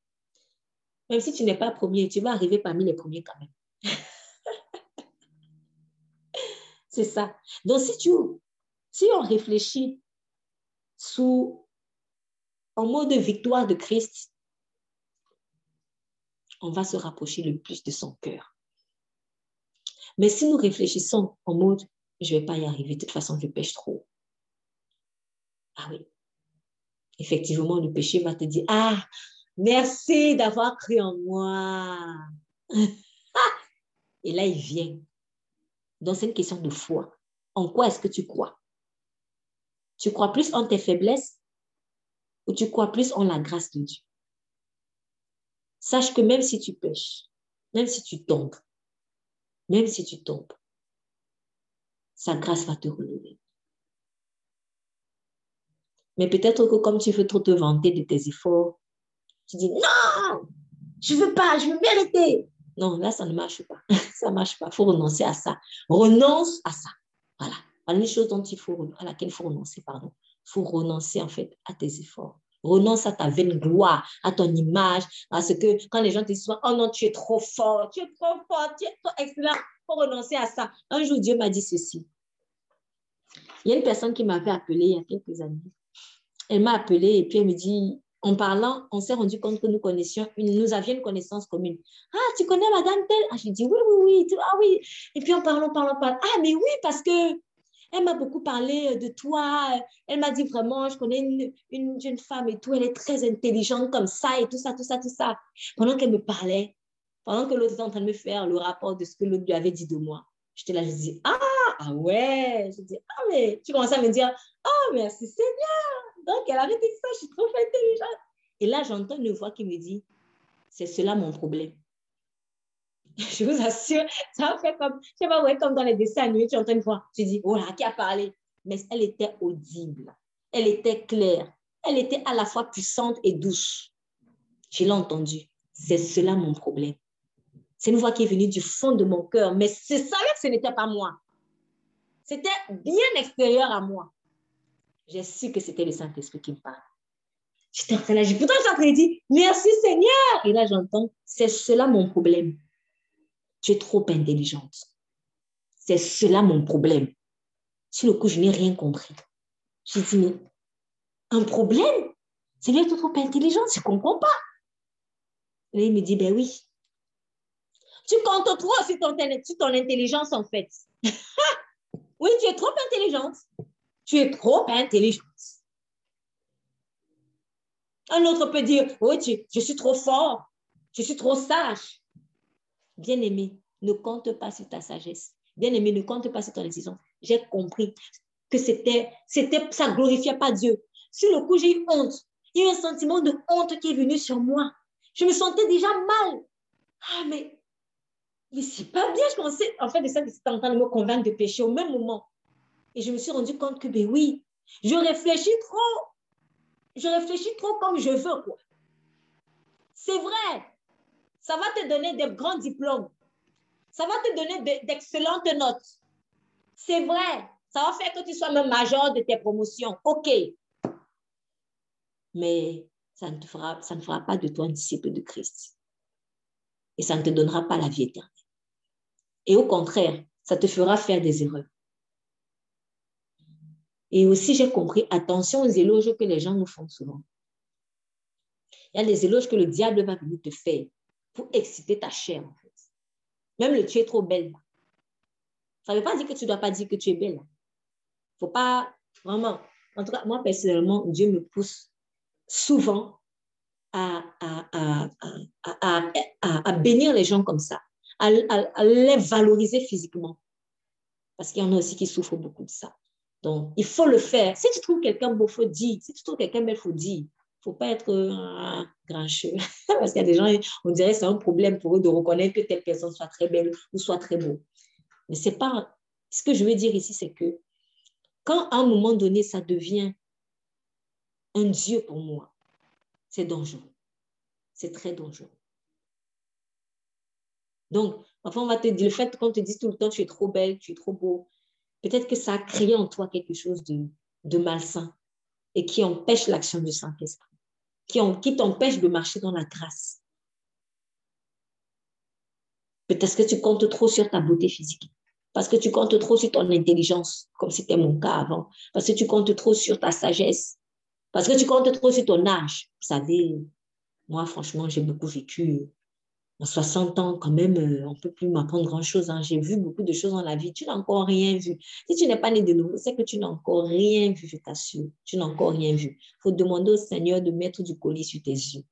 Même si tu n'es pas premier, tu vas arriver parmi les premiers quand même. C'est ça. Donc, si, tu, si on réfléchit sous, en mode victoire de Christ, on va se rapprocher le plus de son cœur. Mais si nous réfléchissons en mode je ne vais pas y arriver, de toute façon, je pêche trop. Ah oui. Effectivement, le péché va te dire Ah, merci d'avoir cru en moi. Et là, il vient. Donc, c'est une question de foi. En quoi est-ce que tu crois? Tu crois plus en tes faiblesses tu crois plus en la grâce de Dieu? Sache que même si tu pêches, même si tu tombes, même si tu tombes, sa grâce va te relever. Mais peut-être que comme tu veux trop te vanter de tes efforts, tu dis non, je ne veux pas, je veux mériter. Non, là, ça ne marche pas. ça ne marche pas. Il faut renoncer à ça. Renonce à ça. Voilà. Voilà une chose dont il faut, à laquelle il faut renoncer, pardon. Faut renoncer, en fait, à tes efforts. Renonce à ta vaine gloire, à ton image, à ce que quand les gens te disent, oh non, tu es trop fort, tu es trop fort, tu es trop excellent. Il faut renoncer à ça. Un jour, Dieu m'a dit ceci. Il y a une personne qui m'avait appelé il y a quelques années. Elle m'a appelé et puis elle me dit, en parlant, on s'est rendu compte que nous connaissions, nous avions une connaissance commune. Ah, tu connais Madame telle Ah, j'ai dit oui, oui, oui. Ah oui. Et puis en parlant, parlant, parlant. Ah, mais oui, parce que elle m'a beaucoup parlé de toi. Elle m'a dit vraiment, je connais une, une, jeune femme et tout, elle est très intelligente comme ça et tout ça, tout ça, tout ça. Pendant qu'elle me parlait, pendant que l'autre était en train de me faire le rapport de ce que l'autre lui avait dit de moi, j'étais là, je dis, ah, ah ouais. Je dis, ah, mais tu commences à me dire, oh, merci Seigneur. Donc, elle avait dit ça, je suis trop intelligente. Et là, j'entends une voix qui me dit, c'est cela mon problème. Je vous assure, ça fait comme, je sais pas, ouais, comme dans les dessins animés, tu entends une voix, tu dis, oh qui a parlé? Mais elle était audible, elle était claire, elle était à la fois puissante et douce. Je l'ai entendu. C'est cela mon problème. C'est une voix qui est venue du fond de mon cœur, mais c'est ça que ce n'était pas moi. C'était bien extérieur à moi. J'ai su que c'était le Saint-Esprit qui me parlait. J'étais en train de pourtant j'ai en train de dire, merci Seigneur. Et là, j'entends, c'est cela mon problème. Tu es trop intelligente. C'est cela mon problème. Sur le coup, je n'ai rien compris. J'ai dit, mais un problème? C'est bien trop intelligente, je ne comprends pas. Et il me dit, ben oui. Tu comptes trop sur ton, sur ton intelligence, en fait. oui, tu es trop intelligente. Tu es trop intelligente. Un autre peut dire, oui, je suis trop fort, je suis trop sage. Bien-aimé, ne compte pas sur ta sagesse. Bien-aimé, ne compte pas sur ton intelligence. J'ai compris que c'était, c'était, ça glorifiait pas Dieu. Sur le coup, j'ai eu honte. Il y a eu un sentiment de honte qui est venu sur moi. Je me sentais déjà mal. Ah, mais, mais c'est pas bien. Je pensais, en fait, de ça, c'était en train de me convaincre de pécher au même moment. Et je me suis rendu compte que, ben oui, je réfléchis trop je réfléchis trop comme je veux, quoi. C'est vrai. Ça va te donner des grands diplômes. Ça va te donner d'excellentes notes. C'est vrai. Ça va faire que tu sois même major de tes promotions. OK. Mais ça ne, fera, ça ne fera pas de toi un disciple de Christ. Et ça ne te donnera pas la vie éternelle. Et au contraire, ça te fera faire des erreurs. Et aussi, j'ai compris, attention aux éloges que les gens nous font souvent. Il y a des éloges que le diable va venir te faire pour exciter ta chair, en fait. Même le tu es trop belle. Ça ne veut pas dire que tu ne dois pas dire que tu es belle. Il ne faut pas vraiment. En tout cas, moi, personnellement, Dieu me pousse souvent à, à, à, bénir les gens comme ça, à, les valoriser physiquement. Parce qu'il y en a aussi qui souffrent beaucoup de ça. Donc, il faut le faire. Si tu trouves quelqu'un beau, il faut dire. Si tu trouves quelqu'un belle, il faut dire. Ne faut pas être un grincheux. Parce qu'il y a des gens, on dirait que c'est un problème pour eux de reconnaître que telle personne soit très belle ou soit très beau. Mais c'est pas. Ce que je veux dire ici, c'est que quand à un moment donné, ça devient un Dieu pour moi, c'est dangereux. C'est très dangereux. Donc, enfin, on va te dire, le fait qu'on te dise tout le temps, tu es trop belle, tu es trop beau, peut-être que ça a créé en toi quelque chose de, de malsain et qui empêche l'action du Saint-Esprit, qui, qui t'empêche de marcher dans la grâce. Peut-être que tu comptes trop sur ta beauté physique, parce que tu comptes trop sur ton intelligence, comme c'était mon cas avant, parce que tu comptes trop sur ta sagesse, parce que tu comptes trop sur ton âge. Vous savez, moi, franchement, j'ai beaucoup vécu en 60 ans, quand même, euh, on ne peut plus m'apprendre grand-chose. Hein. J'ai vu beaucoup de choses dans la vie. Tu n'as encore rien vu. Si tu n'es pas né de nouveau, c'est que tu n'as encore rien vu, je t'assure. Tu n'as encore rien vu. Il faut demander au Seigneur de mettre du colis sur tes yeux.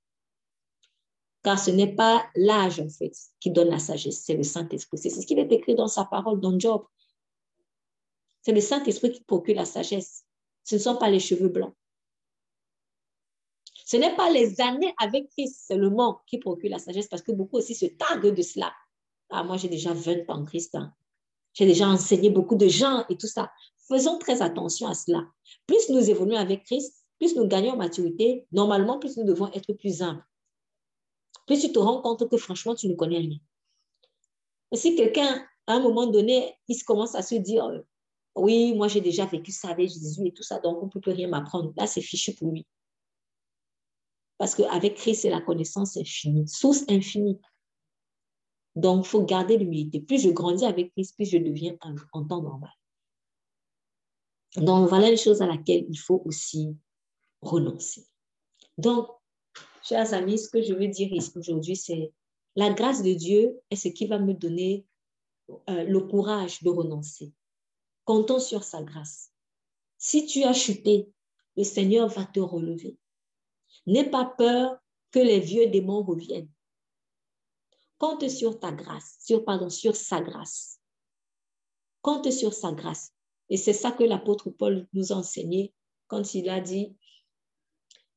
Car ce n'est pas l'âge, en fait, qui donne la sagesse, c'est le Saint-Esprit. C'est ce qu'il est écrit dans sa parole, dans Job. C'est le Saint-Esprit qui procure la sagesse. Ce ne sont pas les cheveux blancs. Ce n'est pas les années avec Christ seulement qui procurent la sagesse, parce que beaucoup aussi se targuent de cela. Ah, moi, j'ai déjà 20 ans Christ. Hein. J'ai déjà enseigné beaucoup de gens et tout ça. Faisons très attention à cela. Plus nous évoluons avec Christ, plus nous gagnons en maturité, normalement, plus nous devons être plus humbles. Plus tu te rends compte que franchement, tu ne connais rien. si quelqu'un, à un moment donné, il commence à se dire, euh, oui, moi j'ai déjà vécu ça avec Jésus et tout ça, donc on ne peut plus rien m'apprendre. Là, c'est fichu pour lui. Parce qu'avec Christ, c'est la connaissance infinie, source infinie. Donc, il faut garder l'humilité. Plus je grandis avec Christ, plus je deviens en, temps normal. Donc, voilà les choses à laquelle il faut aussi renoncer. Donc, chers amis, ce que je veux dire aujourd'hui, c'est la grâce de Dieu est ce qui va me donner euh, le courage de renoncer. Comptons sur sa grâce. Si tu as chuté, le Seigneur va te relever. N'aie pas peur que les vieux démons reviennent. Compte sur ta grâce, sur, pardon, sur sa grâce. Compte sur sa grâce. Et c'est ça que l'apôtre Paul nous a enseigné quand il a dit,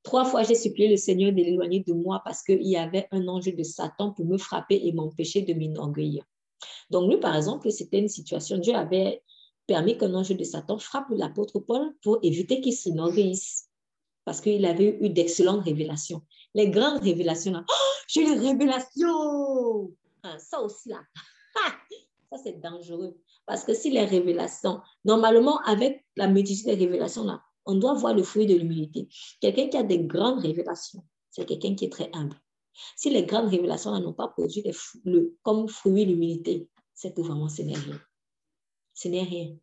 trois fois j'ai supplié le Seigneur de l'éloigner de moi parce qu'il y avait un ange de Satan pour me frapper et m'empêcher de m'enorgueillir. Donc lui, par exemple, c'était une situation, Dieu avait permis qu'un ange de Satan frappe l'apôtre Paul pour éviter qu'il s'enorgueillisse parce qu'il avait eu d'excellentes révélations. Les grandes révélations, là, oh, j'ai les révélations. Ah, ça aussi, là, ça c'est dangereux. Parce que si les révélations, normalement, avec la multitude des révélations, là, on doit voir le fruit de l'humilité. Quelqu'un qui a des grandes révélations, c'est quelqu'un qui est très humble. Si les grandes révélations n'ont pas produit le, comme fruit l'humilité, c'est que vraiment ce n'est rien. Ce n'est rien.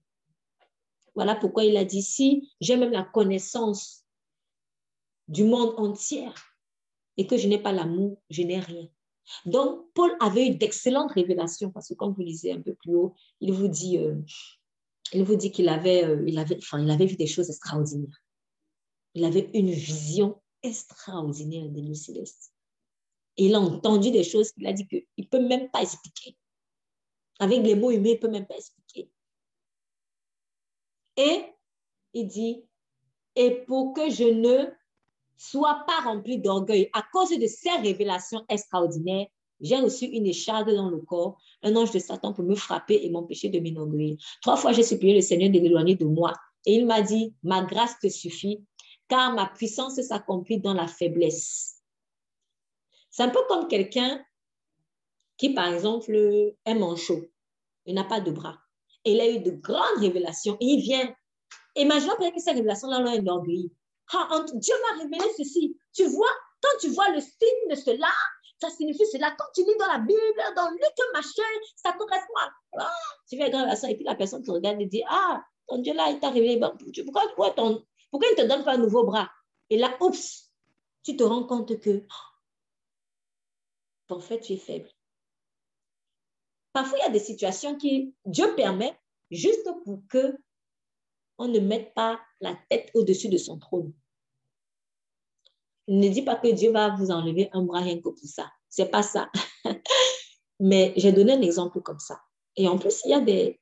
Voilà pourquoi il a dit, si j'ai même la connaissance du monde entier et que je n'ai pas l'amour, je n'ai rien. Donc, Paul avait eu d'excellentes révélations parce que, comme vous lisez un peu plus haut, il vous dit, euh, il vous dit qu'il avait, euh, il avait, enfin, il avait vu des choses extraordinaires. Il avait une vision extraordinaire des lieux célestes. Il a entendu des choses qu'il a dit qu'il ne peut même pas expliquer. Avec les mots humains, il ne peut même pas expliquer. Et il dit, et pour que je ne sois pas rempli d'orgueil à cause de ces révélations extraordinaires, j'ai reçu une écharde dans le corps, un ange de Satan pour me frapper et m'empêcher de m'enorgueillir. Trois fois, j'ai supplié le Seigneur de l'éloigner de moi. Et il m'a dit, ma grâce te suffit, car ma puissance s'accomplit dans la faiblesse. C'est un peu comme quelqu'un qui, par exemple, est manchot. Il n'a pas de bras. Et il a eu de grandes révélations. Il vient. Peut-être que ces révélations-là l'ont enorgueilli. Dieu m'a révélé ceci. Tu vois, quand tu vois le signe de cela, ça signifie cela. Quand tu lis dans la Bible, dans Luc, machin, ça correspond à. Ah, tu grave à ça. Et puis la personne te regarde et dit Ah, ton Dieu là, il t'a révélé. Pourquoi, pourquoi, ton, pourquoi il ne te donne pas un nouveau bras? Et là, oups, tu te rends compte que en fait, tu es faible. Parfois, il y a des situations qui Dieu permet juste pour que on ne mette pas la tête au-dessus de son trône. Ne dis pas que Dieu va vous enlever un bras rien que pour ça. C'est pas ça. Mais j'ai donné un exemple comme ça. Et en plus, il y a des,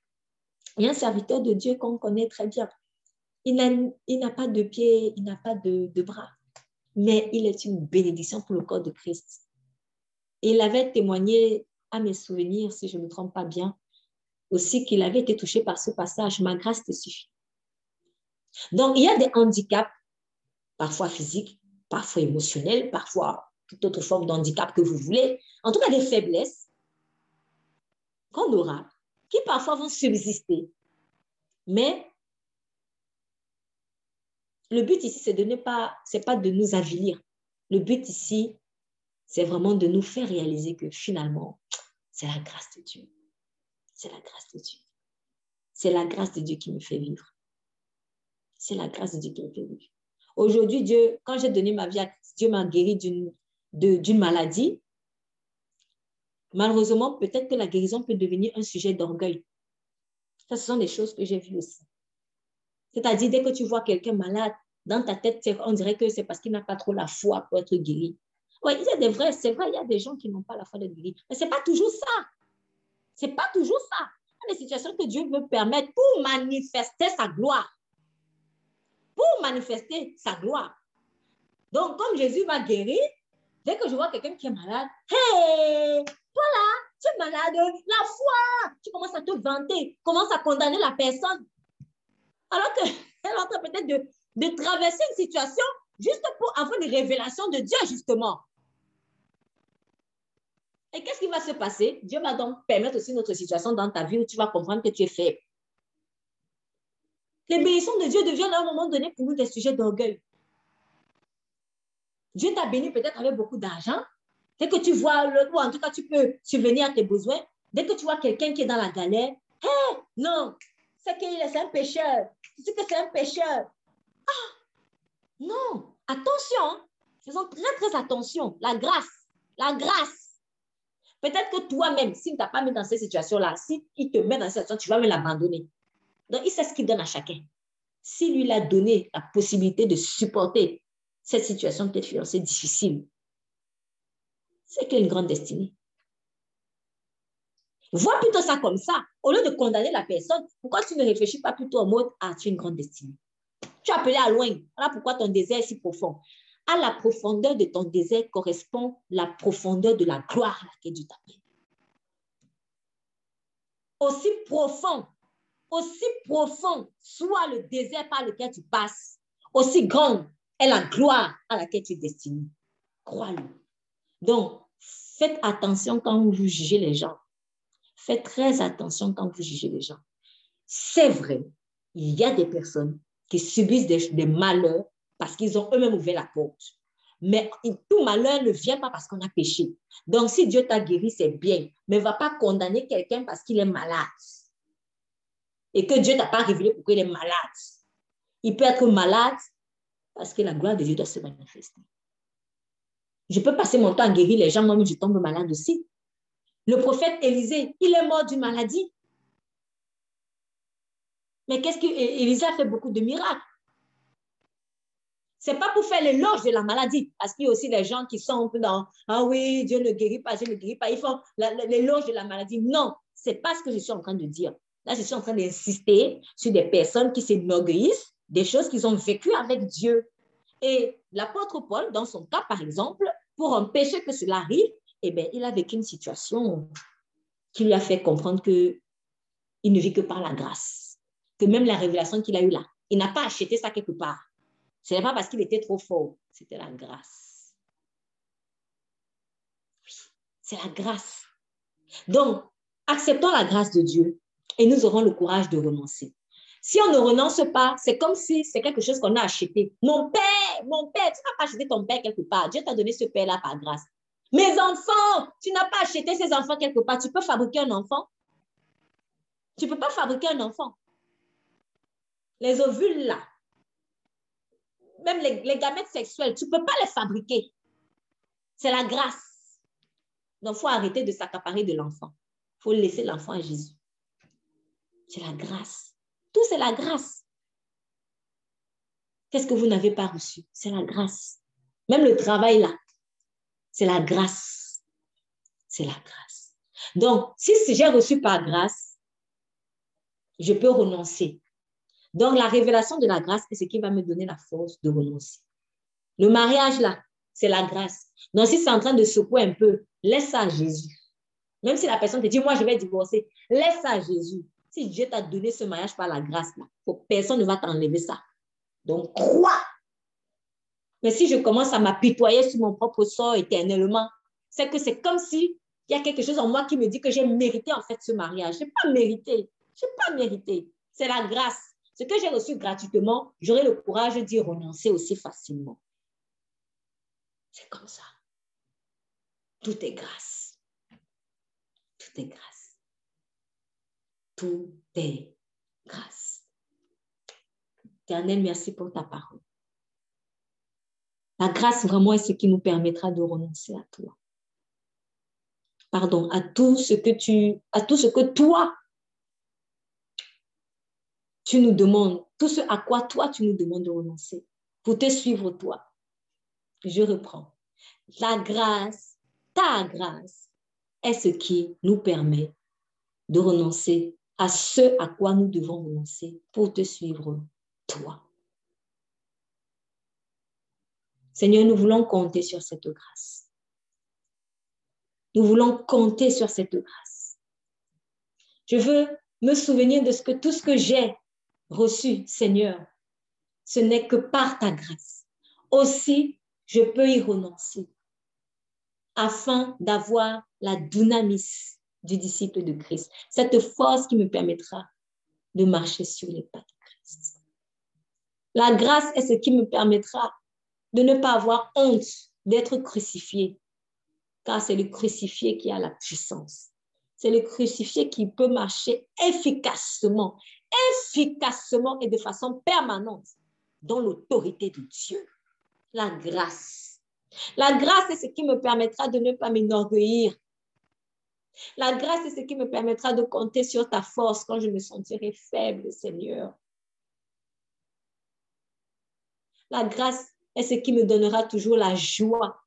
il y a un serviteur de Dieu qu'on connaît très bien. Il n'a pas de pied, il n'a pas de, de bras, mais il est une bénédiction pour le corps de Christ. Il avait témoigné à mes souvenirs, si je ne me trompe pas bien, aussi qu'il avait été touché par ce passage, ma grâce te suffit. Donc, il y a des handicaps, parfois physiques, parfois émotionnels, parfois toute autre forme d'handicap que vous voulez, en tout cas des faiblesses qu'on aura, qui parfois vont subsister. Mais le but ici, c'est de ne pas, c'est pas de nous avilir. Le but ici, c'est vraiment de nous faire réaliser que finalement, c'est la grâce de Dieu. C'est la grâce de Dieu. C'est la grâce de Dieu qui me fait vivre. C'est la grâce de Dieu. Aujourd'hui, Dieu, quand j'ai donné ma vie à Christ, Dieu m'a guéri d'une maladie. Malheureusement, peut-être que la guérison peut devenir un sujet d'orgueil. Ça, ce sont des choses que j'ai vues aussi. C'est-à-dire, dès que tu vois quelqu'un malade, dans ta tête, on dirait que c'est parce qu'il n'a pas trop la foi pour être guéri. Oui, il y a des vrais, c'est vrai, il y a des gens qui n'ont pas la foi d'être guéris. Mais ce n'est pas toujours ça. Ce n'est pas toujours ça. Il y a des situations que Dieu veut permettre pour manifester sa gloire. Pour manifester sa gloire. Donc, comme Jésus m'a guéri, dès que je vois quelqu'un qui est malade, hé, voilà, tu es malade, la foi, tu commences à te vanter, commences à condamner la personne. Alors qu'elle est en train peut-être de, de traverser une situation juste pour avoir une révélation de Dieu, justement. Et qu'est-ce qui va se passer? Dieu va donc permettre aussi notre situation dans ta vie où tu vas comprendre que tu es faible. Les bénédictions de Dieu deviennent à un moment donné pour nous des sujets d'orgueil. Dieu t'a béni peut-être avec beaucoup d'argent. Dès que tu vois, le, ou en tout cas, tu peux subvenir à tes besoins. Dès que tu vois quelqu'un qui est dans la galère, hé, non, c'est qu'il est un pécheur. Tu sais que c'est un pécheur. Ah, non, attention. Faisons très, très attention. La grâce, la grâce Peut-être que toi-même, s'il ne t'a pas mis dans cette situation-là, s'il te met dans cette situation, tu vas même l'abandonner. Donc, il sait ce qu'il donne à chacun. S'il lui a donné la possibilité de supporter cette situation peut-être financière difficile, c'est qu'il a une grande destinée. Vois plutôt ça comme ça. Au lieu de condamner la personne, pourquoi tu ne réfléchis pas plutôt en mode Ah, tu as une grande destinée Tu as appelé à loin. Voilà pourquoi ton désert est si profond à la profondeur de ton désert correspond la profondeur de la gloire à laquelle Dieu t'appelle. Aussi profond, aussi profond soit le désert par lequel tu passes, aussi grande est la gloire à laquelle tu es destiné. Crois-le. Donc, faites attention quand vous jugez les gens. Faites très attention quand vous jugez les gens. C'est vrai, il y a des personnes qui subissent des, malheurs parce qu'ils ont eux-mêmes ouvert la porte. Mais tout malheur ne vient pas parce qu'on a péché. Donc, si Dieu t'a guéri, c'est bien. Mais ne va pas condamner quelqu'un parce qu'il est malade. Et que Dieu t'a pas révélé pourquoi il est malade. Il peut être malade parce que la gloire de Dieu doit se manifester. Je peux passer mon temps à guérir les gens, moi-même je tombe malade aussi. Le prophète Élisée, il est mort d'une maladie. Mais qu'est-ce qu'Élisée a fait beaucoup de miracles. C'est pas pour faire l'éloge de la maladie, parce qu'il y a aussi des gens qui sont dans Ah oui, Dieu ne guérit pas, Dieu ne guérit pas. Ils font l'éloge de la maladie. Non, c'est pas ce que je suis en train de dire. Là, je suis en train d'insister sur des personnes qui s'enorgueillissent des choses qu'ils ont vécues avec Dieu. Et l'apôtre Paul, dans son cas, par exemple, pour empêcher que cela arrive, eh bien, il a vécu une situation qui lui a fait comprendre que il ne vit que par la grâce. Que même la révélation qu'il a eue là, il n'a pas acheté ça quelque part. Ce n'est pas parce qu'il était trop fort, c'était la grâce. Oui, c'est la grâce. Donc, acceptons la grâce de Dieu et nous aurons le courage de renoncer. Si on ne renonce pas, c'est comme si c'est quelque chose qu'on a acheté. Mon père, mon père, tu n'as pas acheté ton père quelque part. Dieu t'a donné ce père-là par grâce. Mes enfants, tu n'as pas acheté ces enfants quelque part. Tu peux fabriquer un enfant. Tu ne peux pas fabriquer un enfant. Les ovules là, même les, les gamètes sexuels, tu ne peux pas les fabriquer. C'est la grâce. Donc, il faut arrêter de s'accaparer de l'enfant. Il faut laisser l'enfant à Jésus. C'est la grâce. Tout, c'est la grâce. Qu'est-ce que vous n'avez pas reçu? C'est la grâce. Même le travail là, c'est la grâce. C'est la grâce. Donc, si j'ai reçu par grâce, je peux renoncer. Donc, la révélation de la grâce est ce qui va me donner la force de renoncer. Le mariage là, c'est la grâce. Donc, si c'est en train de secouer un peu, laisse ça à Jésus. Même si la personne te dit, moi, je vais divorcer, laisse ça à Jésus. Si Dieu t'a donné ce mariage par la grâce, là, personne ne va t'enlever ça. Donc, crois. Mais si je commence à m'apitoyer sur mon propre sort éternellement, c'est que c'est comme si il y a quelque chose en moi qui me dit que j'ai mérité en fait ce mariage. Je n'ai pas mérité. Je n'ai pas mérité. C'est la grâce. Ce que j'ai reçu gratuitement, j'aurai le courage d'y renoncer aussi facilement. C'est comme ça. Tout est grâce. Tout est grâce tout est grâce. Éternel, merci pour ta parole. La grâce vraiment est ce qui nous permettra de renoncer à toi. Pardon, à tout ce que tu, à tout ce que toi, tu nous demandes, tout ce à quoi toi tu nous demandes de renoncer pour te suivre toi. Je reprends. La grâce, ta grâce, est ce qui nous permet de renoncer à ce à quoi nous devons renoncer pour te suivre, toi. Seigneur, nous voulons compter sur cette grâce. Nous voulons compter sur cette grâce. Je veux me souvenir de ce que tout ce que j'ai reçu, Seigneur, ce n'est que par ta grâce. Aussi, je peux y renoncer afin d'avoir la dynamis du disciple de Christ. Cette force qui me permettra de marcher sur les pas de Christ. La grâce est ce qui me permettra de ne pas avoir honte d'être crucifié, car c'est le crucifié qui a la puissance. C'est le crucifié qui peut marcher efficacement, efficacement et de façon permanente dans l'autorité de Dieu. La grâce. La grâce est ce qui me permettra de ne pas m'enorgueillir, la grâce est ce qui me permettra de compter sur ta force quand je me sentirai faible, Seigneur. La grâce est ce qui me donnera toujours la joie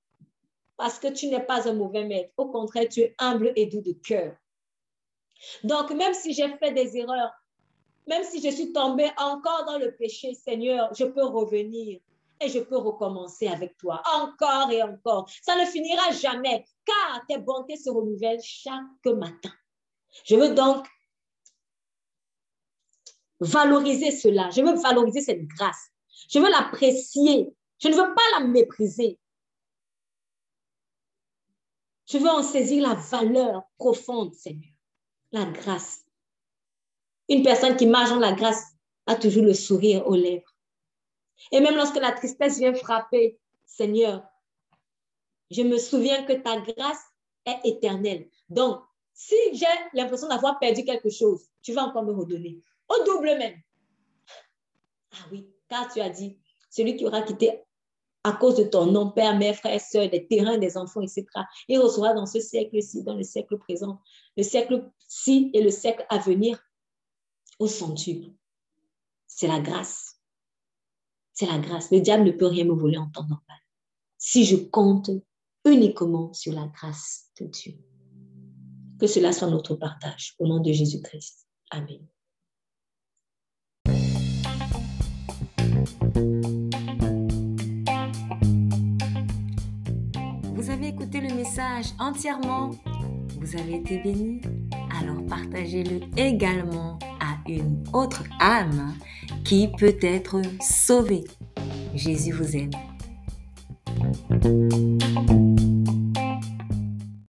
parce que tu n'es pas un mauvais maître. Au contraire, tu es humble et doux de cœur. Donc, même si j'ai fait des erreurs, même si je suis tombée encore dans le péché, Seigneur, je peux revenir et je peux recommencer avec toi encore et encore. Ça ne finira jamais car tes bontés se renouvellent chaque matin. Je veux donc valoriser cela. Je veux valoriser cette grâce. Je veux l'apprécier. Je ne veux pas la mépriser. Je veux en saisir la valeur profonde, Seigneur. La grâce. Une personne qui marche dans la grâce a toujours le sourire aux lèvres. Et même lorsque la tristesse vient frapper, Seigneur, je me souviens que ta grâce est éternelle. Donc, si j'ai l'impression d'avoir perdu quelque chose, tu vas encore me redonner. Au double même. Ah oui, car tu as dit, celui qui aura quitté à cause de ton nom, père, mère, frère, soeur, des terrains, des enfants, etc. Il recevra dans ce siècle-ci, dans le siècle présent, le siècle-ci et le siècle à venir, au centuple. C'est la grâce. C'est la grâce. Le diable ne peut rien me voler en temps normal. Si je compte uniquement sur la grâce de Dieu. Que cela soit notre partage. Au nom de Jésus-Christ. Amen. Vous avez écouté le message entièrement. Vous avez été béni. Alors partagez-le également une autre âme qui peut être sauvée. Jésus vous aime.